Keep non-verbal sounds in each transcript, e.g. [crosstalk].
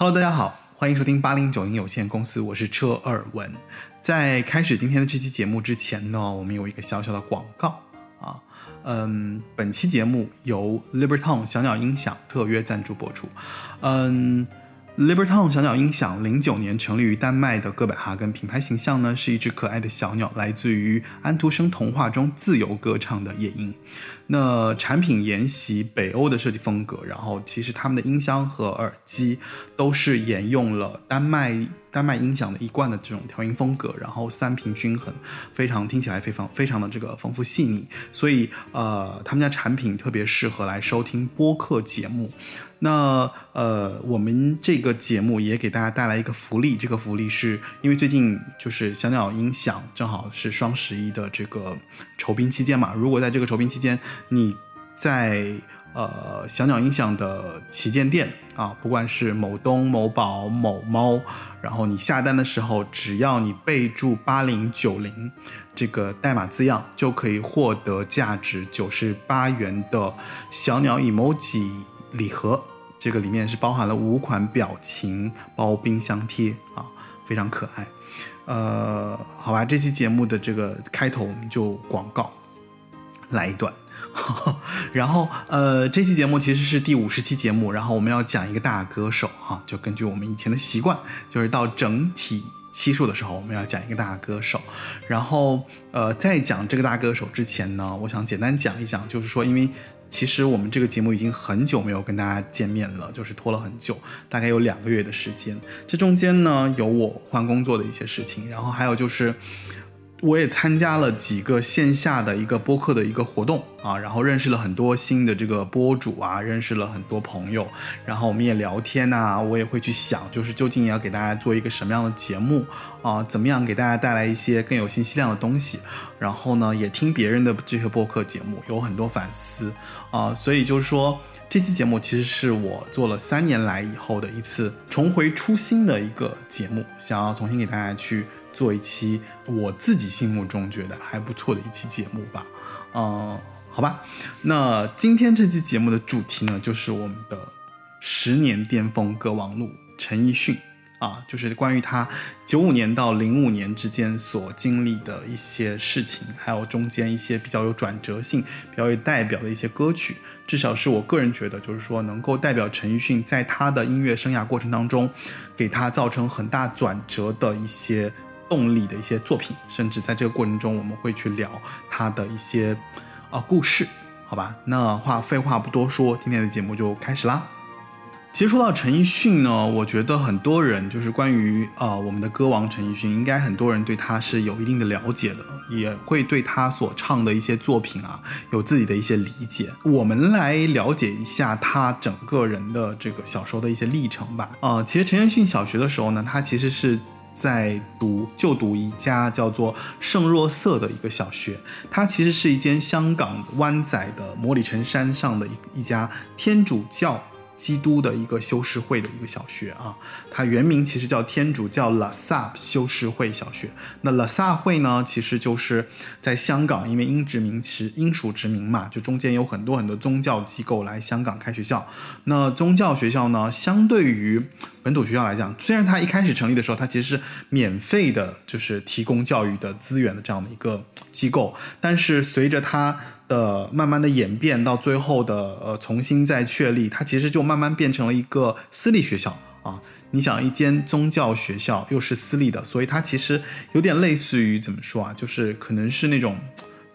Hello，大家好，欢迎收听八零九零有限公司，我是车尔文。在开始今天的这期节目之前呢，我们有一个小小的广告啊，嗯，本期节目由 Libertone 小鸟音响特约赞助播出，嗯。Libertone 小鸟音响零九年成立于丹麦的哥本哈根，品牌形象呢是一只可爱的小鸟，来自于安徒生童话中自由歌唱的夜莺。那产品沿袭北欧的设计风格，然后其实他们的音箱和耳机都是沿用了丹麦丹麦音响的一贯的这种调音风格，然后三频均衡，非常听起来非常非常的这个丰富细腻，所以呃他们家产品特别适合来收听播客节目。那呃，我们这个节目也给大家带来一个福利，这个福利是因为最近就是小鸟音响正好是双十一的这个筹兵期间嘛。如果在这个筹兵期间，你在呃小鸟音响的旗舰店啊，不管是某东、某宝、某猫，然后你下单的时候，只要你备注八零九零这个代码字样，就可以获得价值九十八元的小鸟 emoji。礼盒，这个里面是包含了五款表情包冰箱贴啊，非常可爱。呃，好吧，这期节目的这个开头我们就广告来一段，[laughs] 然后呃，这期节目其实是第五十期节目，然后我们要讲一个大歌手哈，就根据我们以前的习惯，就是到整体期数的时候，我们要讲一个大歌手。然后呃，在讲这个大歌手之前呢，我想简单讲一讲，就是说因为。其实我们这个节目已经很久没有跟大家见面了，就是拖了很久，大概有两个月的时间。这中间呢，有我换工作的一些事情，然后还有就是。我也参加了几个线下的一个播客的一个活动啊，然后认识了很多新的这个播主啊，认识了很多朋友，然后我们也聊天呐，我也会去想，就是究竟要给大家做一个什么样的节目啊，怎么样给大家带来一些更有信息量的东西，然后呢，也听别人的这些播客节目，有很多反思啊，所以就是说。这期节目其实是我做了三年来以后的一次重回初心的一个节目，想要重新给大家去做一期我自己心目中觉得还不错的一期节目吧。嗯，好吧，那今天这期节目的主题呢，就是我们的十年巅峰歌王录陈奕迅。啊，就是关于他九五年到零五年之间所经历的一些事情，还有中间一些比较有转折性、比较有代表的一些歌曲，至少是我个人觉得，就是说能够代表陈奕迅在他的音乐生涯过程当中，给他造成很大转折的一些动力的一些作品，甚至在这个过程中，我们会去聊他的一些啊故事，好吧？那话废话不多说，今天的节目就开始啦。其实说到陈奕迅呢，我觉得很多人就是关于啊我们的歌王陈奕迅，应该很多人对他是有一定的了解的，也会对他所唱的一些作品啊有自己的一些理解。我们来了解一下他整个人的这个小时候的一些历程吧。啊，其实陈奕迅小学的时候呢，他其实是在读就读一家叫做圣若瑟的一个小学，它其实是一间香港湾仔的摩里城山上的一一家天主教。基督的一个修士会的一个小学啊，它原名其实叫天主教拉萨修士会小学。那拉萨会呢，其实就是在香港，因为英殖民，其英属殖民嘛，就中间有很多很多宗教机构来香港开学校。那宗教学校呢，相对于本土学校来讲，虽然它一开始成立的时候，它其实是免费的，就是提供教育的资源的这样的一个机构，但是随着它。的慢慢的演变到最后的呃重新再确立，它其实就慢慢变成了一个私立学校啊。你想一间宗教学校又是私立的，所以它其实有点类似于怎么说啊？就是可能是那种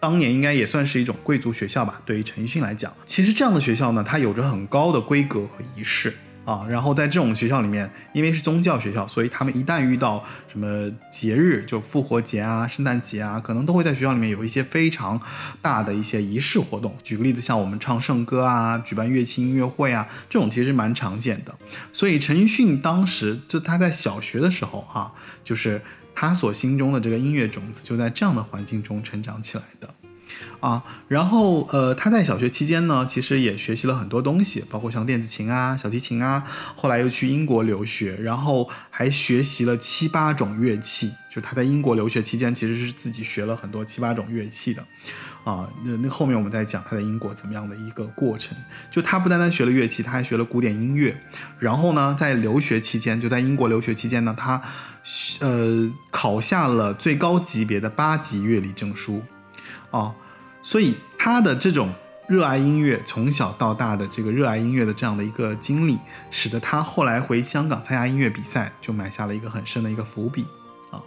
当年应该也算是一种贵族学校吧。对于陈奕迅来讲，其实这样的学校呢，它有着很高的规格和仪式。啊，然后在这种学校里面，因为是宗教学校，所以他们一旦遇到什么节日，就复活节啊、圣诞节啊，可能都会在学校里面有一些非常大的一些仪式活动。举个例子，像我们唱圣歌啊、举办乐器音乐会啊，这种其实蛮常见的。所以陈奕迅当时就他在小学的时候啊，就是他所心中的这个音乐种子就在这样的环境中成长起来的。啊，然后呃，他在小学期间呢，其实也学习了很多东西，包括像电子琴啊、小提琴啊。后来又去英国留学，然后还学习了七八种乐器。就他在英国留学期间，其实是自己学了很多七八种乐器的。啊，那那后面我们再讲他在英国怎么样的一个过程。就他不单单学了乐器，他还学了古典音乐。然后呢，在留学期间，就在英国留学期间呢，他呃考下了最高级别的八级乐理证书。啊。所以他的这种热爱音乐，从小到大的这个热爱音乐的这样的一个经历，使得他后来回香港参加音乐比赛，就埋下了一个很深的一个伏笔啊。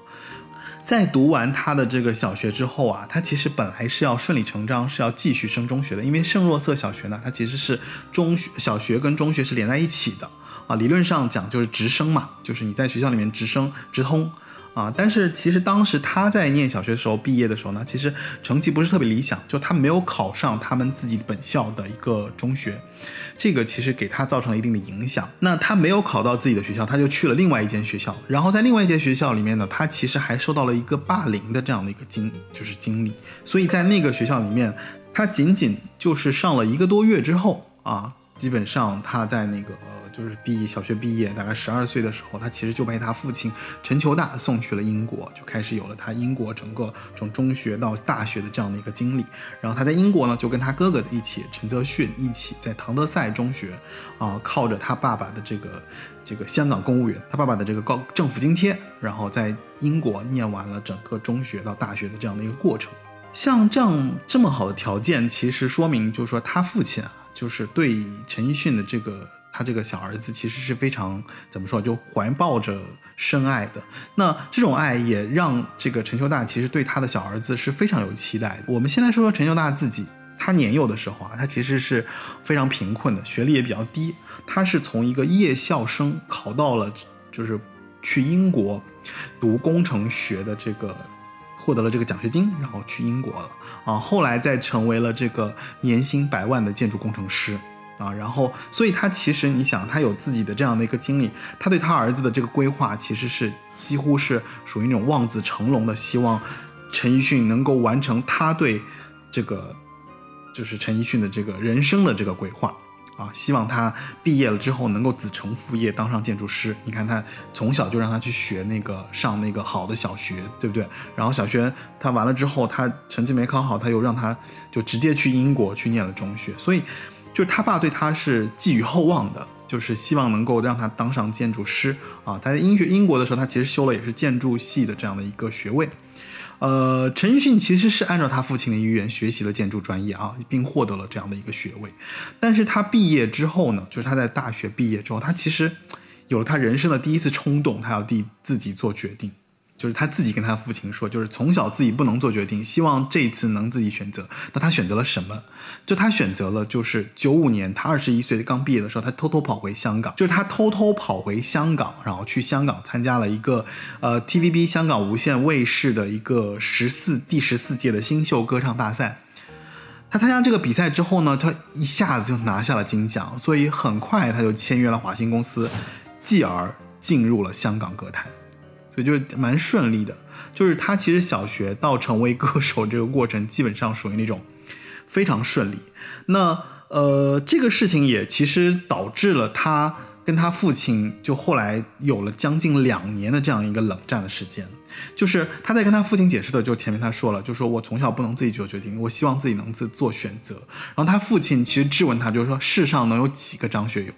在读完他的这个小学之后啊，他其实本来是要顺理成章是要继续升中学的，因为圣若瑟小学呢，它其实是中学、小学跟中学是连在一起的啊。理论上讲就是直升嘛，就是你在学校里面直升直通。啊，但是其实当时他在念小学的时候，毕业的时候呢，其实成绩不是特别理想，就他没有考上他们自己本校的一个中学，这个其实给他造成了一定的影响。那他没有考到自己的学校，他就去了另外一间学校，然后在另外一间学校里面呢，他其实还受到了一个霸凌的这样的一个经，就是经历。所以在那个学校里面，他仅仅就是上了一个多月之后啊，基本上他在那个。就是毕小学毕业，大概十二岁的时候，他其实就被他父亲陈求大送去了英国，就开始有了他英国整个从中学到大学的这样的一个经历。然后他在英国呢，就跟他哥哥一起陈泽训一起在唐德赛中学，啊，靠着他爸爸的这个这个香港公务员，他爸爸的这个高政府津贴，然后在英国念完了整个中学到大学的这样的一个过程。像这样这么好的条件，其实说明就是说他父亲啊，就是对陈奕迅的这个。他这个小儿子其实是非常怎么说，就怀抱着深爱的。那这种爱也让这个陈秀大其实对他的小儿子是非常有期待的。我们先来说说陈秀大自己，他年幼的时候啊，他其实是非常贫困的，学历也比较低。他是从一个夜校生考到了，就是去英国读工程学的这个，获得了这个奖学金，然后去英国了啊。后来再成为了这个年薪百万的建筑工程师。啊，然后，所以他其实你想，他有自己的这样的一个经历，他对他儿子的这个规划，其实是几乎是属于那种望子成龙的，希望陈奕迅能够完成他对这个就是陈奕迅的这个人生的这个规划啊，希望他毕业了之后能够子承父业，当上建筑师。你看他从小就让他去学那个上那个好的小学，对不对？然后小学他完了之后，他成绩没考好，他又让他就直接去英国去念了中学，所以。就是他爸对他是寄予厚望的，就是希望能够让他当上建筑师啊。他在英学英国的时候，他其实修了也是建筑系的这样的一个学位。呃，陈奕迅其实是按照他父亲的意愿学习了建筑专业啊，并获得了这样的一个学位。但是他毕业之后呢，就是他在大学毕业之后，他其实有了他人生的第一次冲动，他要第自己做决定。就是他自己跟他父亲说，就是从小自己不能做决定，希望这次能自己选择。那他选择了什么？就他选择了，就是九五年他二十一岁刚毕业的时候，他偷偷跑回香港，就是他偷偷跑回香港，然后去香港参加了一个呃 TVB 香港无线卫视的一个十四第十四届的新秀歌唱大赛。他参加这个比赛之后呢，他一下子就拿下了金奖，所以很快他就签约了华星公司，继而进入了香港歌坛。也就蛮顺利的，就是他其实小学到成为歌手这个过程，基本上属于那种非常顺利。那呃，这个事情也其实导致了他跟他父亲就后来有了将近两年的这样一个冷战的时间。就是他在跟他父亲解释的，就前面他说了，就说我从小不能自己做决定，我希望自己能自做选择。然后他父亲其实质问他，就是说世上能有几个张学友？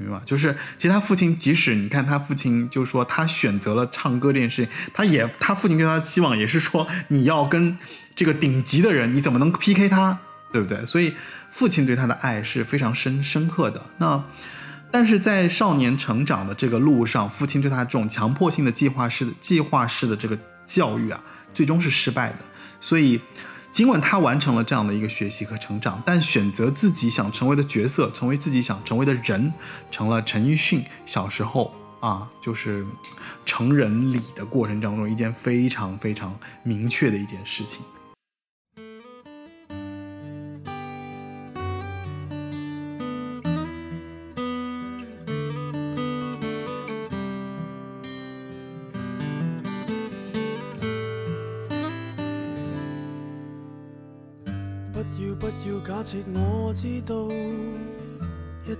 明白就是，其实他父亲，即使你看他父亲，就是说他选择了唱歌这件事情，他也他父亲对他的期望也是说，你要跟这个顶级的人，你怎么能 PK 他，对不对？所以父亲对他的爱是非常深深刻的。那但是在少年成长的这个路上，父亲对他这种强迫性的计划式的计划式的这个教育啊，最终是失败的。所以。尽管他完成了这样的一个学习和成长，但选择自己想成为的角色，成为自己想成为的人，成了陈奕迅小时候啊，就是成人礼的过程当中一件非常非常明确的一件事情。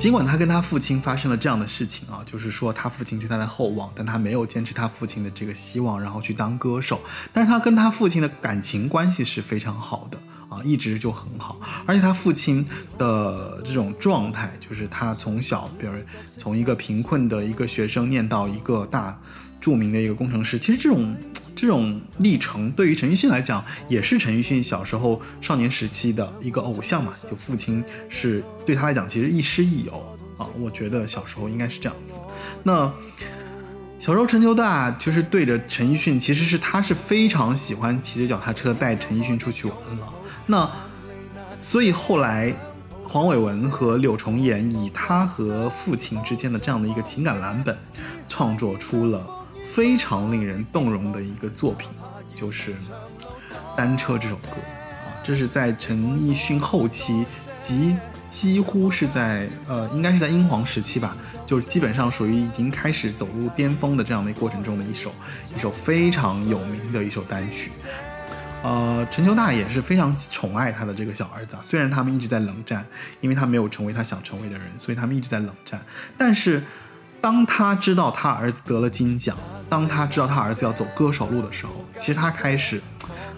尽管他跟他父亲发生了这样的事情啊，就是说他父亲对他的厚望，但他没有坚持他父亲的这个希望，然后去当歌手。但是他跟他父亲的感情关系是非常好的啊，一直就很好。而且他父亲的这种状态，就是他从小，比如从一个贫困的一个学生念到一个大著名的一个工程师，其实这种。这种历程对于陈奕迅来讲，也是陈奕迅小时候少年时期的一个偶像嘛。就父亲是对他来讲，其实亦师亦友啊。我觉得小时候应该是这样子。那小时候陈秋大就是对着陈奕迅，其实是他是非常喜欢骑着脚踏车带陈奕迅出去玩了。那所以后来黄伟文和柳重岩以他和父亲之间的这样的一个情感蓝本，创作出了。非常令人动容的一个作品，就是《单车》这首歌啊，这是在陈奕迅后期，几几乎是在呃，应该是在英皇时期吧，就是基本上属于已经开始走入巅峰的这样的过程中的一首，一首非常有名的一首单曲。呃，陈秋大也是非常宠爱他的这个小儿子，啊，虽然他们一直在冷战，因为他没有成为他想成为的人，所以他们一直在冷战，但是。当他知道他儿子得了金奖，当他知道他儿子要走歌手路的时候，其实他开始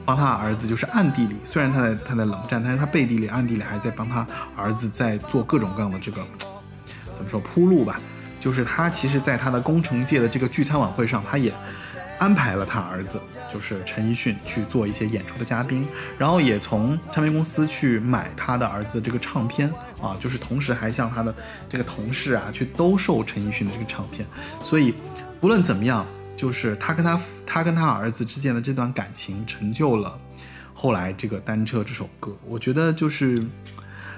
帮他儿子，就是暗地里，虽然他在他在冷战，但是他背地里暗地里还在帮他儿子在做各种各样的这个怎么说铺路吧，就是他其实，在他的工程界的这个聚餐晚会上，他也安排了他儿子。就是陈奕迅去做一些演出的嘉宾，然后也从唱片公司去买他的儿子的这个唱片啊，就是同时还向他的这个同事啊去兜售陈奕迅的这个唱片。所以不论怎么样，就是他跟他他跟他儿子之间的这段感情，成就了后来这个单车这首歌。我觉得就是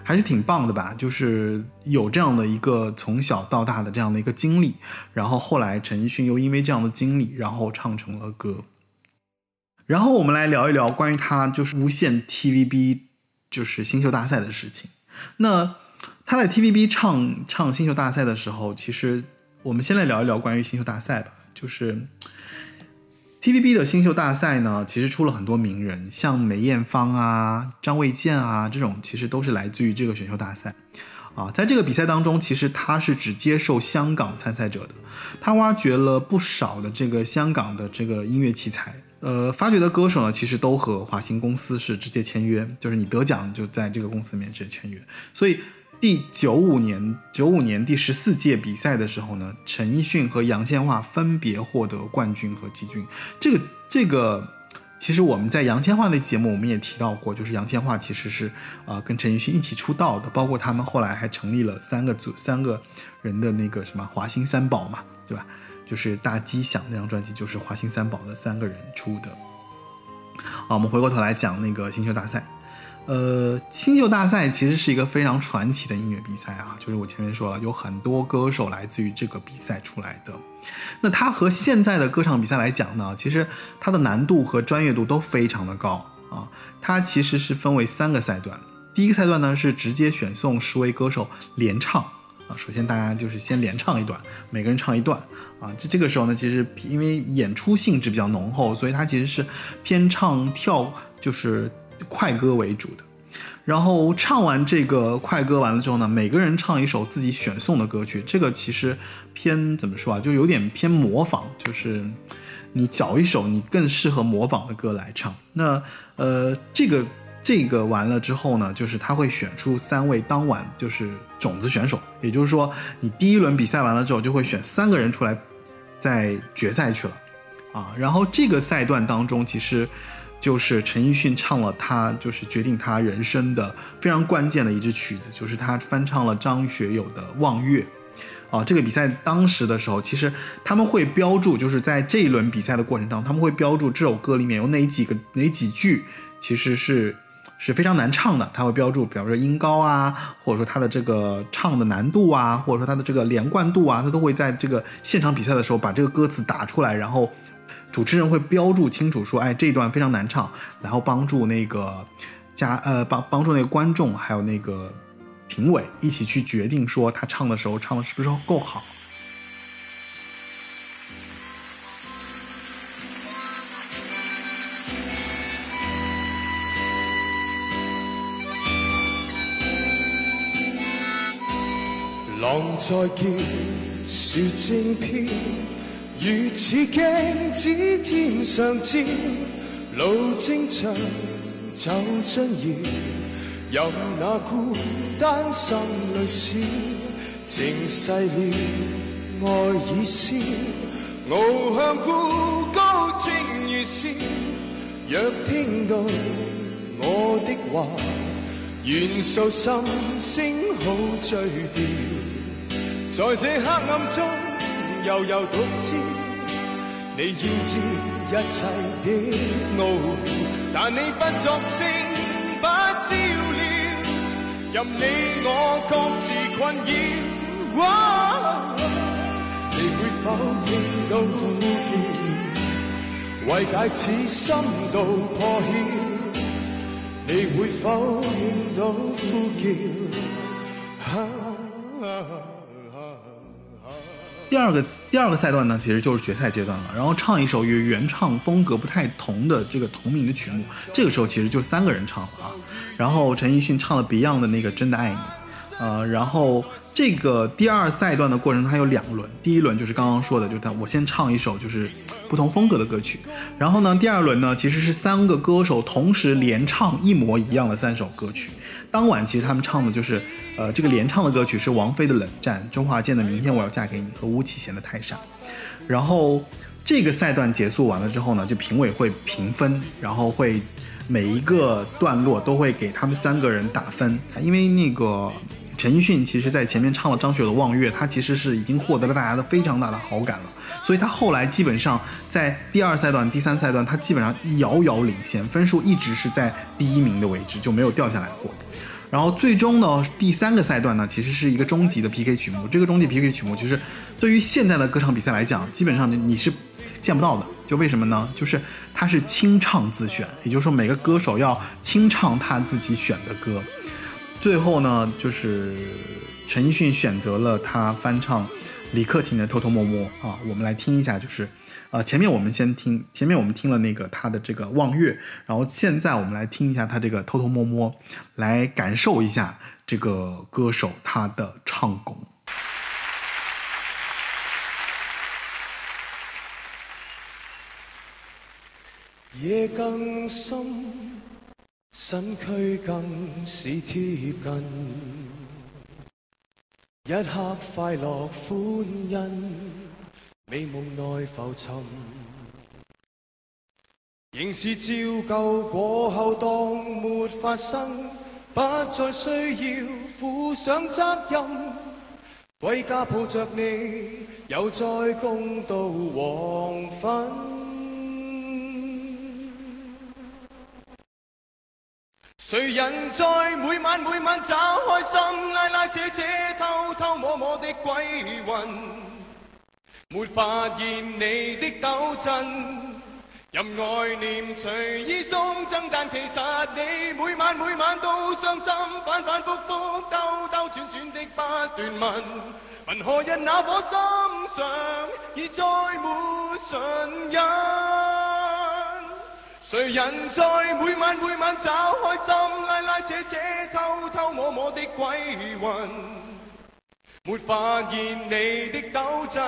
还是挺棒的吧，就是有这样的一个从小到大的这样的一个经历，然后后来陈奕迅又因为这样的经历，然后唱成了歌。然后我们来聊一聊关于他就是无线 TVB 就是新秀大赛的事情。那他在 TVB 唱唱新秀大赛的时候，其实我们先来聊一聊关于新秀大赛吧。就是 TVB 的新秀大赛呢，其实出了很多名人，像梅艳芳啊、张卫健啊这种，其实都是来自于这个选秀大赛。啊，在这个比赛当中，其实他是只接受香港参赛者的，他挖掘了不少的这个香港的这个音乐器材。呃，发掘的歌手呢，其实都和华星公司是直接签约，就是你得奖就在这个公司里面直接签约。所以第九五年九五年第十四届比赛的时候呢，陈奕迅和杨千嬅分别获得冠军和季军。这个这个，其实我们在杨千嬅的节目我们也提到过，就是杨千嬅其实是啊跟陈奕迅一起出道的，包括他们后来还成立了三个组三个人的那个什么华星三宝嘛，对吧？就是大吉祥那张专辑，就是华星三宝的三个人出的。啊，我们回过头来讲那个星秀大赛。呃，新秀大赛其实是一个非常传奇的音乐比赛啊，就是我前面说了，有很多歌手来自于这个比赛出来的。那它和现在的歌唱比赛来讲呢，其实它的难度和专业度都非常的高啊。它其实是分为三个赛段，第一个赛段呢是直接选送十位歌手连唱。啊，首先大家就是先连唱一段，每个人唱一段啊。这这个时候呢，其实因为演出性质比较浓厚，所以它其实是偏唱跳，就是快歌为主的。然后唱完这个快歌完了之后呢，每个人唱一首自己选送的歌曲。这个其实偏怎么说啊，就有点偏模仿，就是你找一首你更适合模仿的歌来唱。那呃，这个这个完了之后呢，就是他会选出三位当晚就是种子选手，也就是说，你第一轮比赛完了之后，就会选三个人出来，在决赛去了，啊，然后这个赛段当中，其实就是陈奕迅唱了他就是决定他人生的非常关键的一支曲子，就是他翻唱了张学友的《望月》。啊，这个比赛当时的时候，其实他们会标注，就是在这一轮比赛的过程当中，他们会标注这首歌里面有哪几个哪几句，其实是是非常难唱的。他会标注，比如说音高啊，或者说他的这个唱的难度啊，或者说他的这个连贯度啊，他都会在这个现场比赛的时候把这个歌词打出来，然后主持人会标注清楚说，哎，这段非常难唱，然后帮助那个加呃帮帮助那个观众还有那个。评委一起去决定，说他唱的时候唱的是不是够好。狼在叫，树正飘，如似镜子天上照，路正长，就将要。任那孤单心里笑，情逝了，爱已消，傲向孤高正如笑。若听到我的话，愿诉心声好醉掉。在这黑暗中悠悠独知，你要知一切的奥妙，但你不作声，不照料。任你我各自困扰，你会否听到呼叫？为解此心道破晓，你会否听到呼叫？第二个第二个赛段呢，其实就是决赛阶段了。然后唱一首与原唱风格不太同的这个同名的曲目，这个时候其实就三个人唱了啊。然后陈奕迅唱了 Beyond 的那个《真的爱你》，呃，然后。这个第二赛段的过程，它有两轮。第一轮就是刚刚说的，就他我先唱一首就是不同风格的歌曲，然后呢，第二轮呢其实是三个歌手同时连唱一模一样的三首歌曲。当晚其实他们唱的就是，呃，这个连唱的歌曲是王菲的《冷战》、周华健的《明天我要嫁给你》和巫启贤的《太傻》。然后这个赛段结束完了之后呢，就评委会评分，然后会每一个段落都会给他们三个人打分，因为那个。陈奕迅其实，在前面唱了张学友的《望月》，他其实是已经获得了大家的非常大的好感了，所以他后来基本上在第二赛段、第三赛段，他基本上遥遥领先，分数一直是在第一名的位置，就没有掉下来过。然后最终呢，第三个赛段呢，其实是一个终极的 PK 曲目。这个终极 PK 曲目，其实对于现在的歌唱比赛来讲，基本上你你是见不到的。就为什么呢？就是他是清唱自选，也就是说每个歌手要清唱他自己选的歌。最后呢，就是陈奕迅选择了他翻唱李克勤的《偷偷摸摸》啊，我们来听一下，就是，呃，前面我们先听，前面我们听了那个他的这个《望月》，然后现在我们来听一下他这个《偷偷摸摸》，来感受一下这个歌手他的唱功。夜更深。身躯更是贴近，一刻快乐欢欣，美梦内浮沉，仍是照旧过后当没发生，不再需要负上责任，归家抱着你，又再共度黄昏。谁人在每晚每晚找开心，拉拉扯扯，偷偷摸摸的鬼魂，没发现你的抖震，任爱念随意送赠，但其实你每晚每晚都伤心，反反复复，兜兜转转的不断问，问何日那颗心上已再没唇印。谁人在每晚每晚找开心，拉拉扯扯，偷偷摸摸的鬼魂，没发现你的抖震，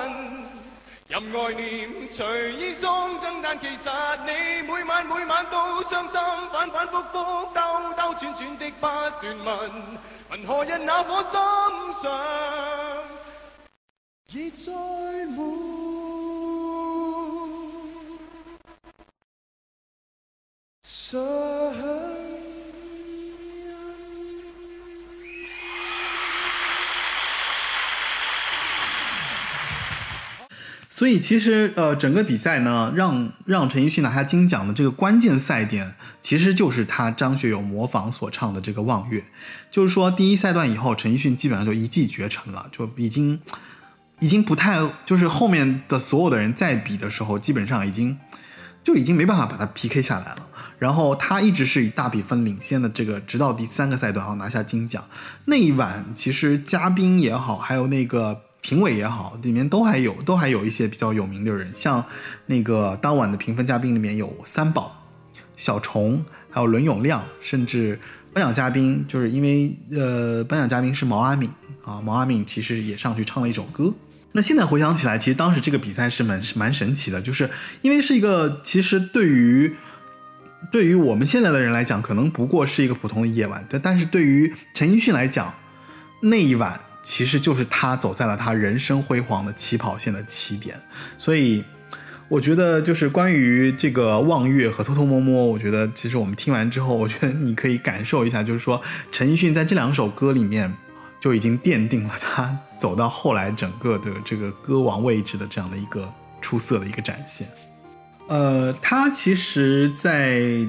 任爱念随意送赠，但其实你每晚每晚都伤心，反反复复兜兜转转的不断问，问何人那颗心上？已再没所以其实呃，整个比赛呢，让让陈奕迅拿下金奖的这个关键赛点，其实就是他张学友模仿所唱的这个《望月》，就是说第一赛段以后，陈奕迅基本上就一骑绝尘了，就已经已经不太就是后面的所有的人在比的时候，基本上已经就已经没办法把他 PK 下来了。然后他一直是以大比分领先的这个，直到第三个赛段啊拿下金奖。那一晚其实嘉宾也好，还有那个。评委也好，里面都还有都还有一些比较有名的人，像那个当晚的评分嘉宾里面有三宝、小虫，还有伦永亮，甚至颁奖嘉宾就是因为呃颁奖嘉宾是毛阿敏啊，毛阿敏其实也上去唱了一首歌。那现在回想起来，其实当时这个比赛是蛮是蛮神奇的，就是因为是一个其实对于对于我们现在的人来讲，可能不过是一个普通的夜晚，但，但是对于陈奕迅来讲，那一晚。其实就是他走在了他人生辉煌的起跑线的起点，所以我觉得就是关于这个望月和偷偷摸摸，我觉得其实我们听完之后，我觉得你可以感受一下，就是说陈奕迅在这两首歌里面就已经奠定了他走到后来整个的这个歌王位置的这样的一个出色的一个展现。呃，他其实，在。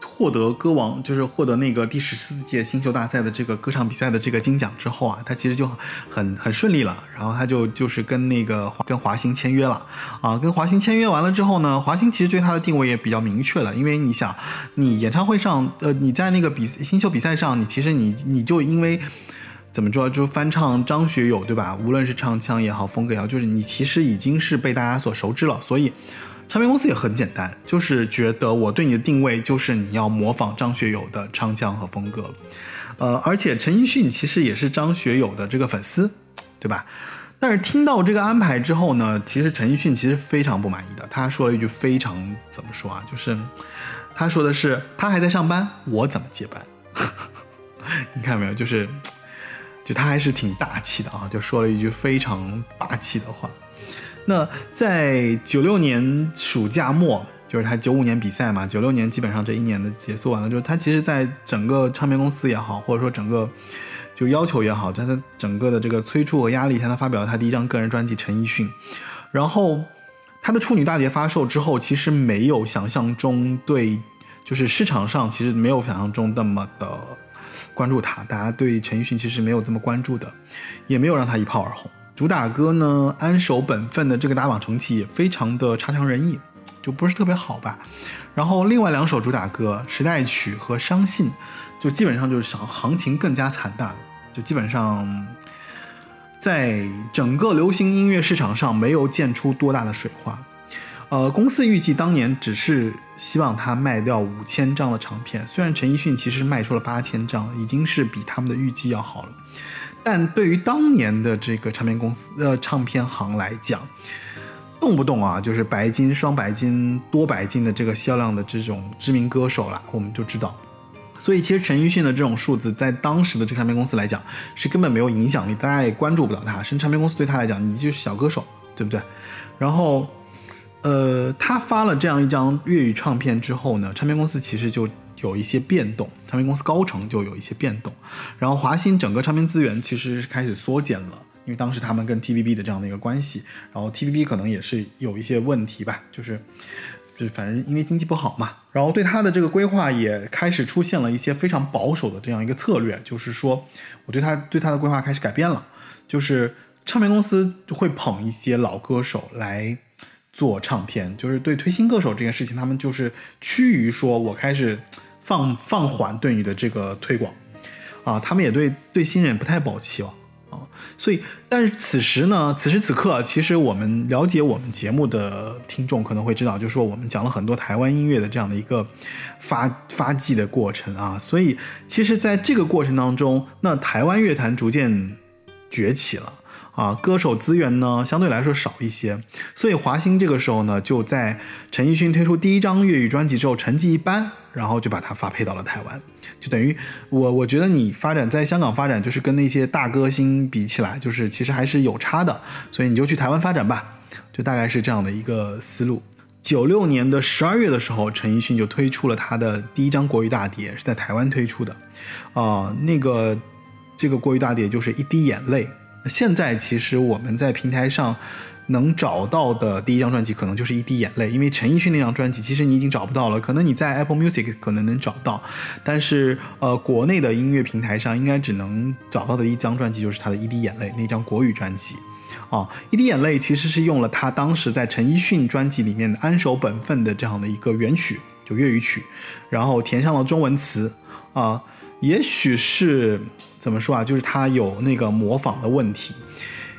获得歌王就是获得那个第十四届新秀大赛的这个歌唱比赛的这个金奖之后啊，他其实就很很顺利了。然后他就就是跟那个跟华星签约了啊，跟华星签约完了之后呢，华星其实对他的定位也比较明确了，因为你想，你演唱会上呃你在那个比新秀比赛上，你其实你你就因为怎么说，就是翻唱张学友对吧？无论是唱腔也好，风格也好，就是你其实已经是被大家所熟知了，所以。唱片公司也很简单，就是觉得我对你的定位就是你要模仿张学友的唱腔和风格，呃，而且陈奕迅其实也是张学友的这个粉丝，对吧？但是听到这个安排之后呢，其实陈奕迅其实非常不满意的，他说了一句非常怎么说啊？就是他说的是他还在上班，我怎么接班？[laughs] 你看到没有？就是就他还是挺大气的啊，就说了一句非常霸气的话。那在九六年暑假末，就是他九五年比赛嘛，九六年基本上这一年的结束完了之后，他其实在整个唱片公司也好，或者说整个就要求也好，在他整个的这个催促和压力下，他发表了他第一张个人专辑《陈奕迅》，然后他的处女大碟发售之后，其实没有想象中对，就是市场上其实没有想象中那么的关注他，大家对陈奕迅其实没有这么关注的，也没有让他一炮而红。主打歌呢，安守本分的这个打榜成绩也非常的差强人意，就不是特别好吧。然后另外两首主打歌《时代曲》和《伤信》，就基本上就是行行情更加惨淡了，就基本上在整个流行音乐市场上没有溅出多大的水花。呃，公司预计当年只是希望他卖掉五千张的唱片，虽然陈奕迅其实卖出了八千张，已经是比他们的预计要好了。但对于当年的这个唱片公司呃唱片行来讲，动不动啊就是白金、双白金、多白金的这个销量的这种知名歌手了，我们就知道。所以其实陈奕迅的这种数字在当时的这个唱片公司来讲是根本没有影响力，大家也关注不到他。甚至唱片公司对他来讲，你就是小歌手，对不对？然后，呃，他发了这样一张粤语唱片之后呢，唱片公司其实就。有一些变动，唱片公司高层就有一些变动，然后华星整个唱片资源其实是开始缩减了，因为当时他们跟 TVB 的这样的一个关系，然后 TVB 可能也是有一些问题吧，就是，就是反正因为经济不好嘛，然后对他的这个规划也开始出现了一些非常保守的这样一个策略，就是说我对他对他的规划开始改变了，就是唱片公司会捧一些老歌手来做唱片，就是对推新歌手这件事情，他们就是趋于说我开始。放放缓对你的这个推广，啊，他们也对对新人不太抱期望。啊，所以，但是此时呢，此时此刻，其实我们了解我们节目的听众可能会知道，就是说我们讲了很多台湾音乐的这样的一个发发迹的过程啊，所以其实在这个过程当中，那台湾乐坛逐渐崛起了。啊，歌手资源呢相对来说少一些，所以华星这个时候呢，就在陈奕迅推出第一张粤语专辑之后，成绩一般，然后就把他发配到了台湾，就等于我我觉得你发展在香港发展，就是跟那些大歌星比起来，就是其实还是有差的，所以你就去台湾发展吧，就大概是这样的一个思路。九六年的十二月的时候，陈奕迅就推出了他的第一张国语大碟，是在台湾推出的，啊，那个这个国语大碟就是《一滴眼泪》。现在其实我们在平台上能找到的第一张专辑，可能就是《一滴眼泪》，因为陈奕迅那张专辑其实你已经找不到了，可能你在 Apple Music 可能能找到，但是呃，国内的音乐平台上应该只能找到的一张专辑就是他的《一滴眼泪》那张国语专辑。啊，一滴眼泪其实是用了他当时在陈奕迅专辑里面的《安守本分》的这样的一个原曲，就粤语曲，然后填上了中文词。啊，也许是怎么说啊？就是他有那个模仿的问题，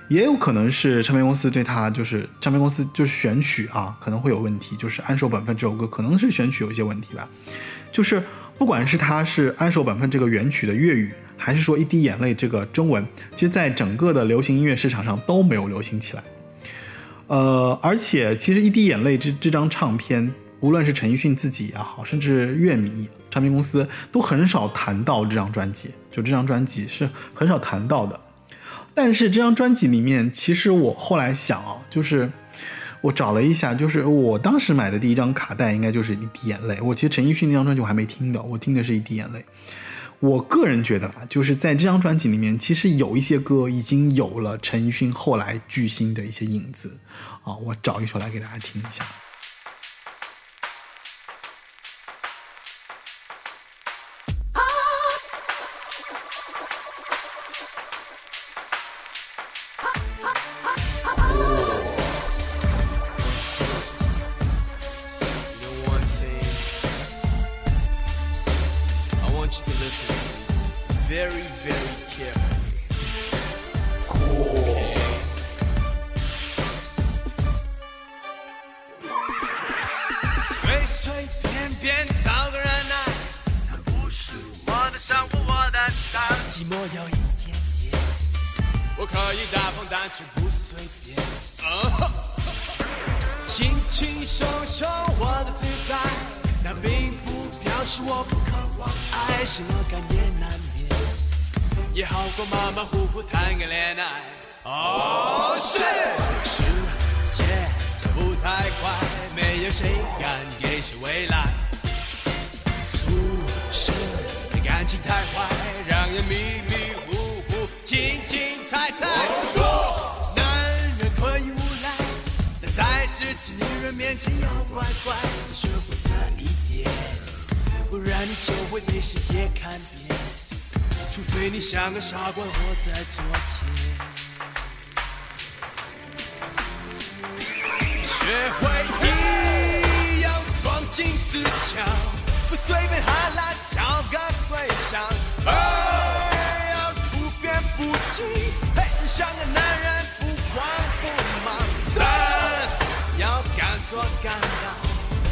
也有可能是唱片公司对他就是唱片公司就是选曲啊，可能会有问题。就是《安守本分》这首歌可能是选曲有一些问题吧。就是不管是他是《安守本分》这个原曲的粤语。还是说一滴眼泪这个中文，其实在整个的流行音乐市场上都没有流行起来。呃，而且其实一滴眼泪这这张唱片，无论是陈奕迅自己也好，甚至乐迷、唱片公司都很少谈到这张专辑。就这张专辑是很少谈到的。但是这张专辑里面，其实我后来想啊，就是我找了一下，就是我当时买的第一张卡带应该就是一滴眼泪。我其实陈奕迅那张专辑我还没听的，我听的是一滴眼泪。我个人觉得啊，就是在这张专辑里面，其实有一些歌已经有了陈奕迅后来巨星的一些影子啊，我找一首来给大家听一下。是世界脚步太快，没有谁敢给谁未来。俗世的感情太坏，让人迷迷糊糊，猜猜猜。说男人可以无赖，但在自己女人面前要乖乖。学会这一点，不然你就会被世界看扁。除非你像个傻瓜活在昨天。学会一要装进自强，不随便哈拉找个对象。二要处变不惊，嘿，像个男人不慌不忙。三要敢做敢当，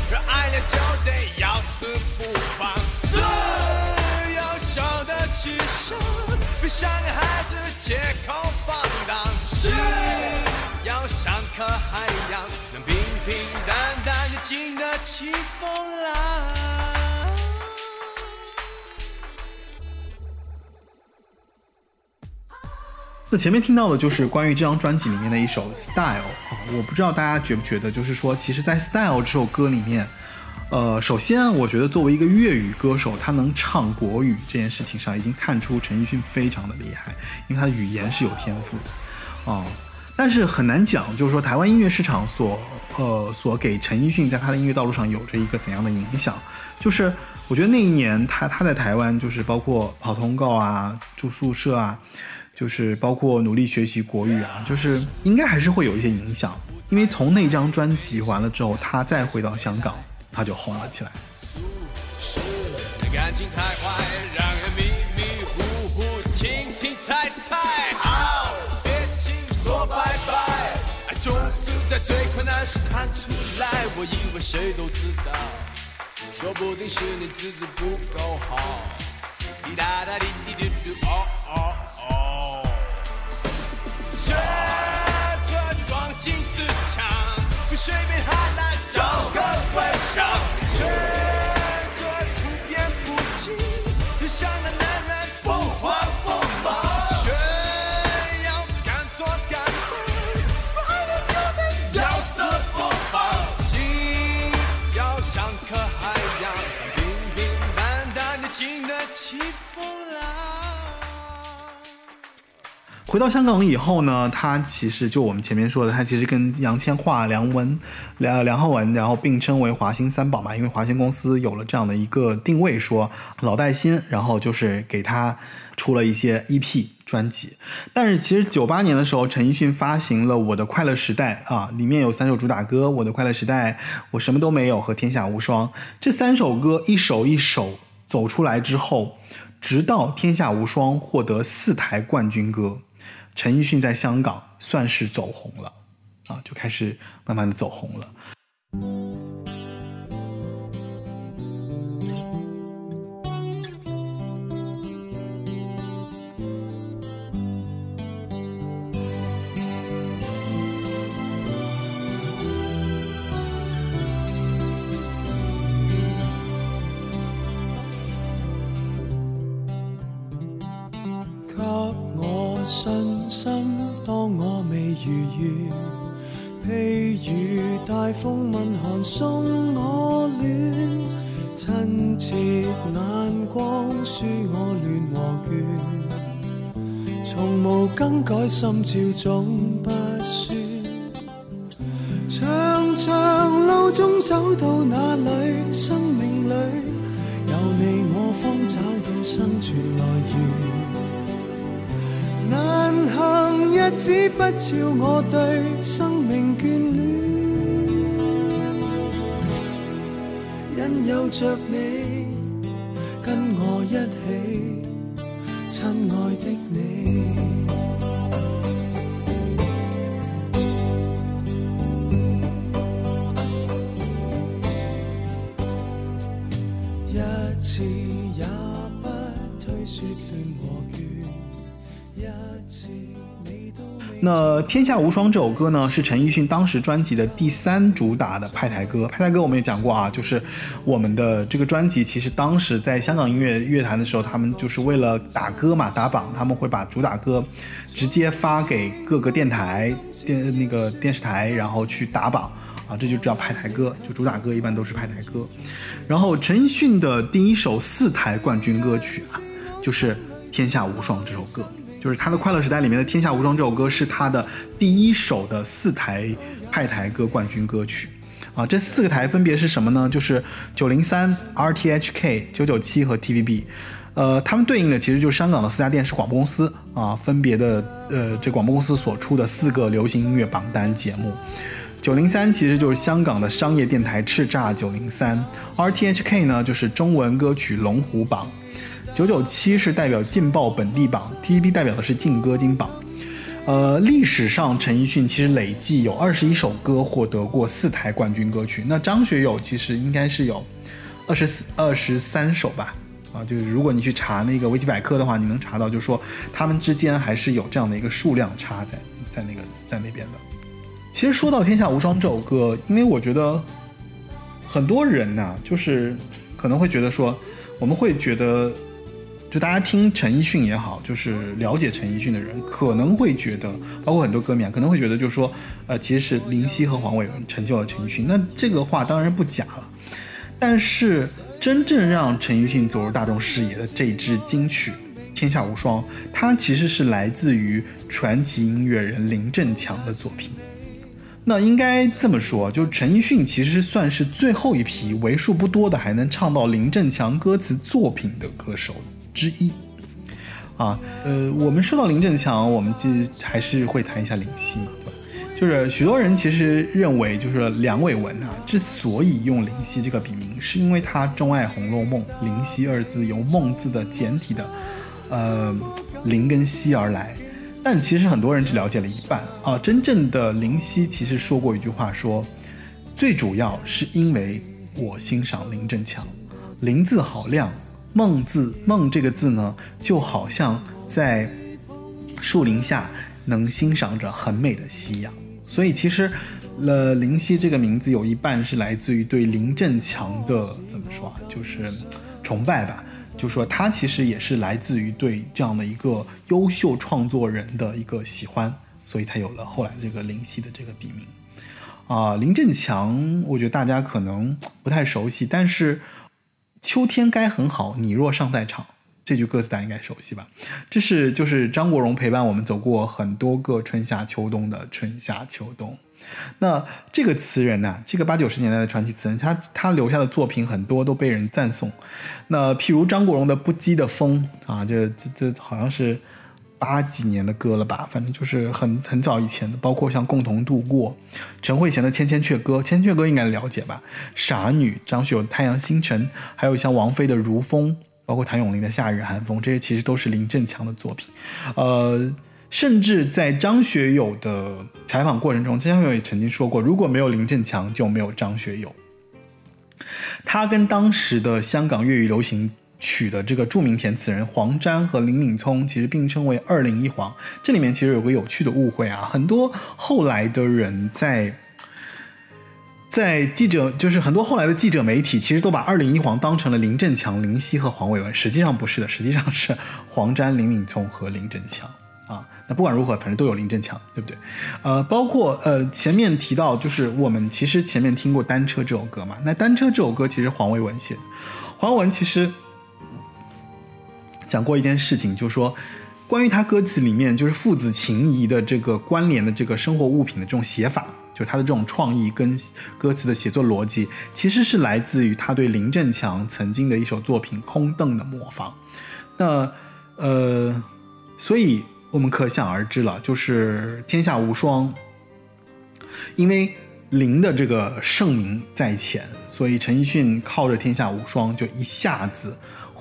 热爱了就得要死不放。四要晓得起身。别像个孩子借口放荡，颗海洋，能平平淡淡的经得起风浪。那前面听到的就是关于这张专辑里面的一首《Style》啊，我不知道大家觉不觉得，就是说，其实，在《Style》这首歌里面。呃，首先，我觉得作为一个粤语歌手，他能唱国语这件事情上，已经看出陈奕迅非常的厉害，因为他的语言是有天赋的，啊，但是很难讲，就是说台湾音乐市场所，呃，所给陈奕迅在他的音乐道路上有着一个怎样的影响？就是我觉得那一年他他在台湾，就是包括跑通告啊、住宿舍啊，就是包括努力学习国语啊，就是应该还是会有一些影响，因为从那张专辑完了之后，他再回到香港。他就红了起来。感情太坏，看出来，我以为谁都知道，说不定是你资质不够好。滴答答滴滴嘟嘟，哦哦哦。学着装进自强，不随便回到香港以后呢，他其实就我们前面说的，他其实跟杨千嬅、梁文、梁梁浩文，然后并称为华星三宝嘛，因为华星公司有了这样的一个定位，说老带新，然后就是给他出了一些 EP 专辑。但是其实九八年的时候，陈奕迅发行了《我的快乐时代》啊，里面有三首主打歌，《我的快乐时代》、我什么都没有和天下无双这三首歌，一首一首走出来之后，直到天下无双获得四台冠军歌。陈奕迅在香港算是走红了，啊，就开始慢慢的走红了。改心照總不酸。長長路中走到哪裏，生命裏有你我方找到生存來源。難行日子不照我對生命眷戀，因有着你那《天下无双》这首歌呢，是陈奕迅当时专辑的第三主打的派台歌。派台歌我们也讲过啊，就是我们的这个专辑，其实当时在香港音乐乐坛的时候，他们就是为了打歌嘛，打榜，他们会把主打歌直接发给各个电台、电那个电视台，然后去打榜啊，这就叫派台歌，就主打歌一般都是派台歌。然后陈奕迅的第一首四台冠军歌曲啊，就是《天下无双》这首歌。就是他的《快乐时代》里面的《天下无双》这首歌是他的第一首的四台派台歌冠军歌曲啊。这四个台分别是什么呢？就是九零三、RTHK、九九七和 TVB。呃，他们对应的其实就是香港的四家电视广播公司啊，分别的呃这广播公司所出的四个流行音乐榜单节目。九零三其实就是香港的商业电台叱咤九零三，RTHK 呢就是中文歌曲龙虎榜。九九七是代表劲爆本地榜，TVB 代表的是劲歌金榜。呃，历史上陈奕迅其实累计有二十一首歌获得过四台冠军歌曲，那张学友其实应该是有二十四、二十三首吧。啊，就是如果你去查那个维基百科的话，你能查到，就是说他们之间还是有这样的一个数量差在在那个在那边的。其实说到《天下无双》这首歌，因为我觉得很多人呐、就是可能会觉得说，我们会觉得，就大家听陈奕迅也好，就是了解陈奕迅的人，可能会觉得，包括很多歌迷啊，可能会觉得，就是说，呃，其实是林夕和黄伟文成就了陈奕迅。那这个话当然不假了，但是真正让陈奕迅走入大众视野的这支金曲《天下无双》，它其实是来自于传奇音乐人林振强的作品。那应该这么说，就陈奕迅其实算是最后一批为数不多的还能唱到林振强歌词作品的歌手之一。啊，呃，我们说到林振强，我们就还是会谈一下林夕嘛，对吧？就是许多人其实认为，就是梁伟文啊，之所以用林夕这个笔名，是因为他钟爱《红楼梦》，林夕二字由梦字的简体的，呃，林跟夕而来。但其实很多人只了解了一半啊，真正的林夕其实说过一句话说，最主要是因为我欣赏林振强，林字好亮，梦字梦这个字呢，就好像在树林下能欣赏着很美的夕阳。所以其实，呃，林夕这个名字有一半是来自于对林振强的怎么说啊，就是崇拜吧。就说他其实也是来自于对这样的一个优秀创作人的一个喜欢，所以才有了后来这个林夕的这个笔名。啊，林振强，我觉得大家可能不太熟悉，但是秋天该很好，你若尚在场。这句歌词大家应该熟悉吧？这是就是张国荣陪伴我们走过很多个春夏秋冬的春夏秋冬。那这个词人呢？这个八九十年代的传奇词人，他他留下的作品很多都被人赞颂。那譬如张国荣的《不羁的风》啊，这这这好像是八几年的歌了吧？反正就是很很早以前的。包括像《共同度过》，陈慧娴的《千千阙歌》，《千千阙歌》应该了解吧？傻女，张学友《太阳星辰》，还有像王菲的《如风》。包括谭咏麟的《夏日寒风》，这些其实都是林振强的作品。呃，甚至在张学友的采访过程中，张学友也曾经说过，如果没有林振强，就没有张学友。他跟当时的香港粤语流行曲的这个著名填词人黄沾和林敏聪，其实并称为“二零一黄”。这里面其实有个有趣的误会啊，很多后来的人在。在记者，就是很多后来的记者媒体，其实都把二零一黄当成了林振强、林夕和黄伟文，实际上不是的，实际上是 [laughs] 黄沾、林敏聪和林振强啊。那不管如何，反正都有林振强，对不对？呃，包括呃前面提到，就是我们其实前面听过《单车》这首歌嘛，那《单车》这首歌其实黄伟文写的，黄伟文其实讲过一件事情，就是说关于他歌词里面就是父子情谊的这个关联的这个生活物品的这种写法。就他的这种创意跟歌词的写作逻辑，其实是来自于他对林振强曾经的一首作品《空洞》的模仿。那呃，所以我们可想而知了，就是天下无双。因为林的这个盛名在前，所以陈奕迅靠着天下无双，就一下子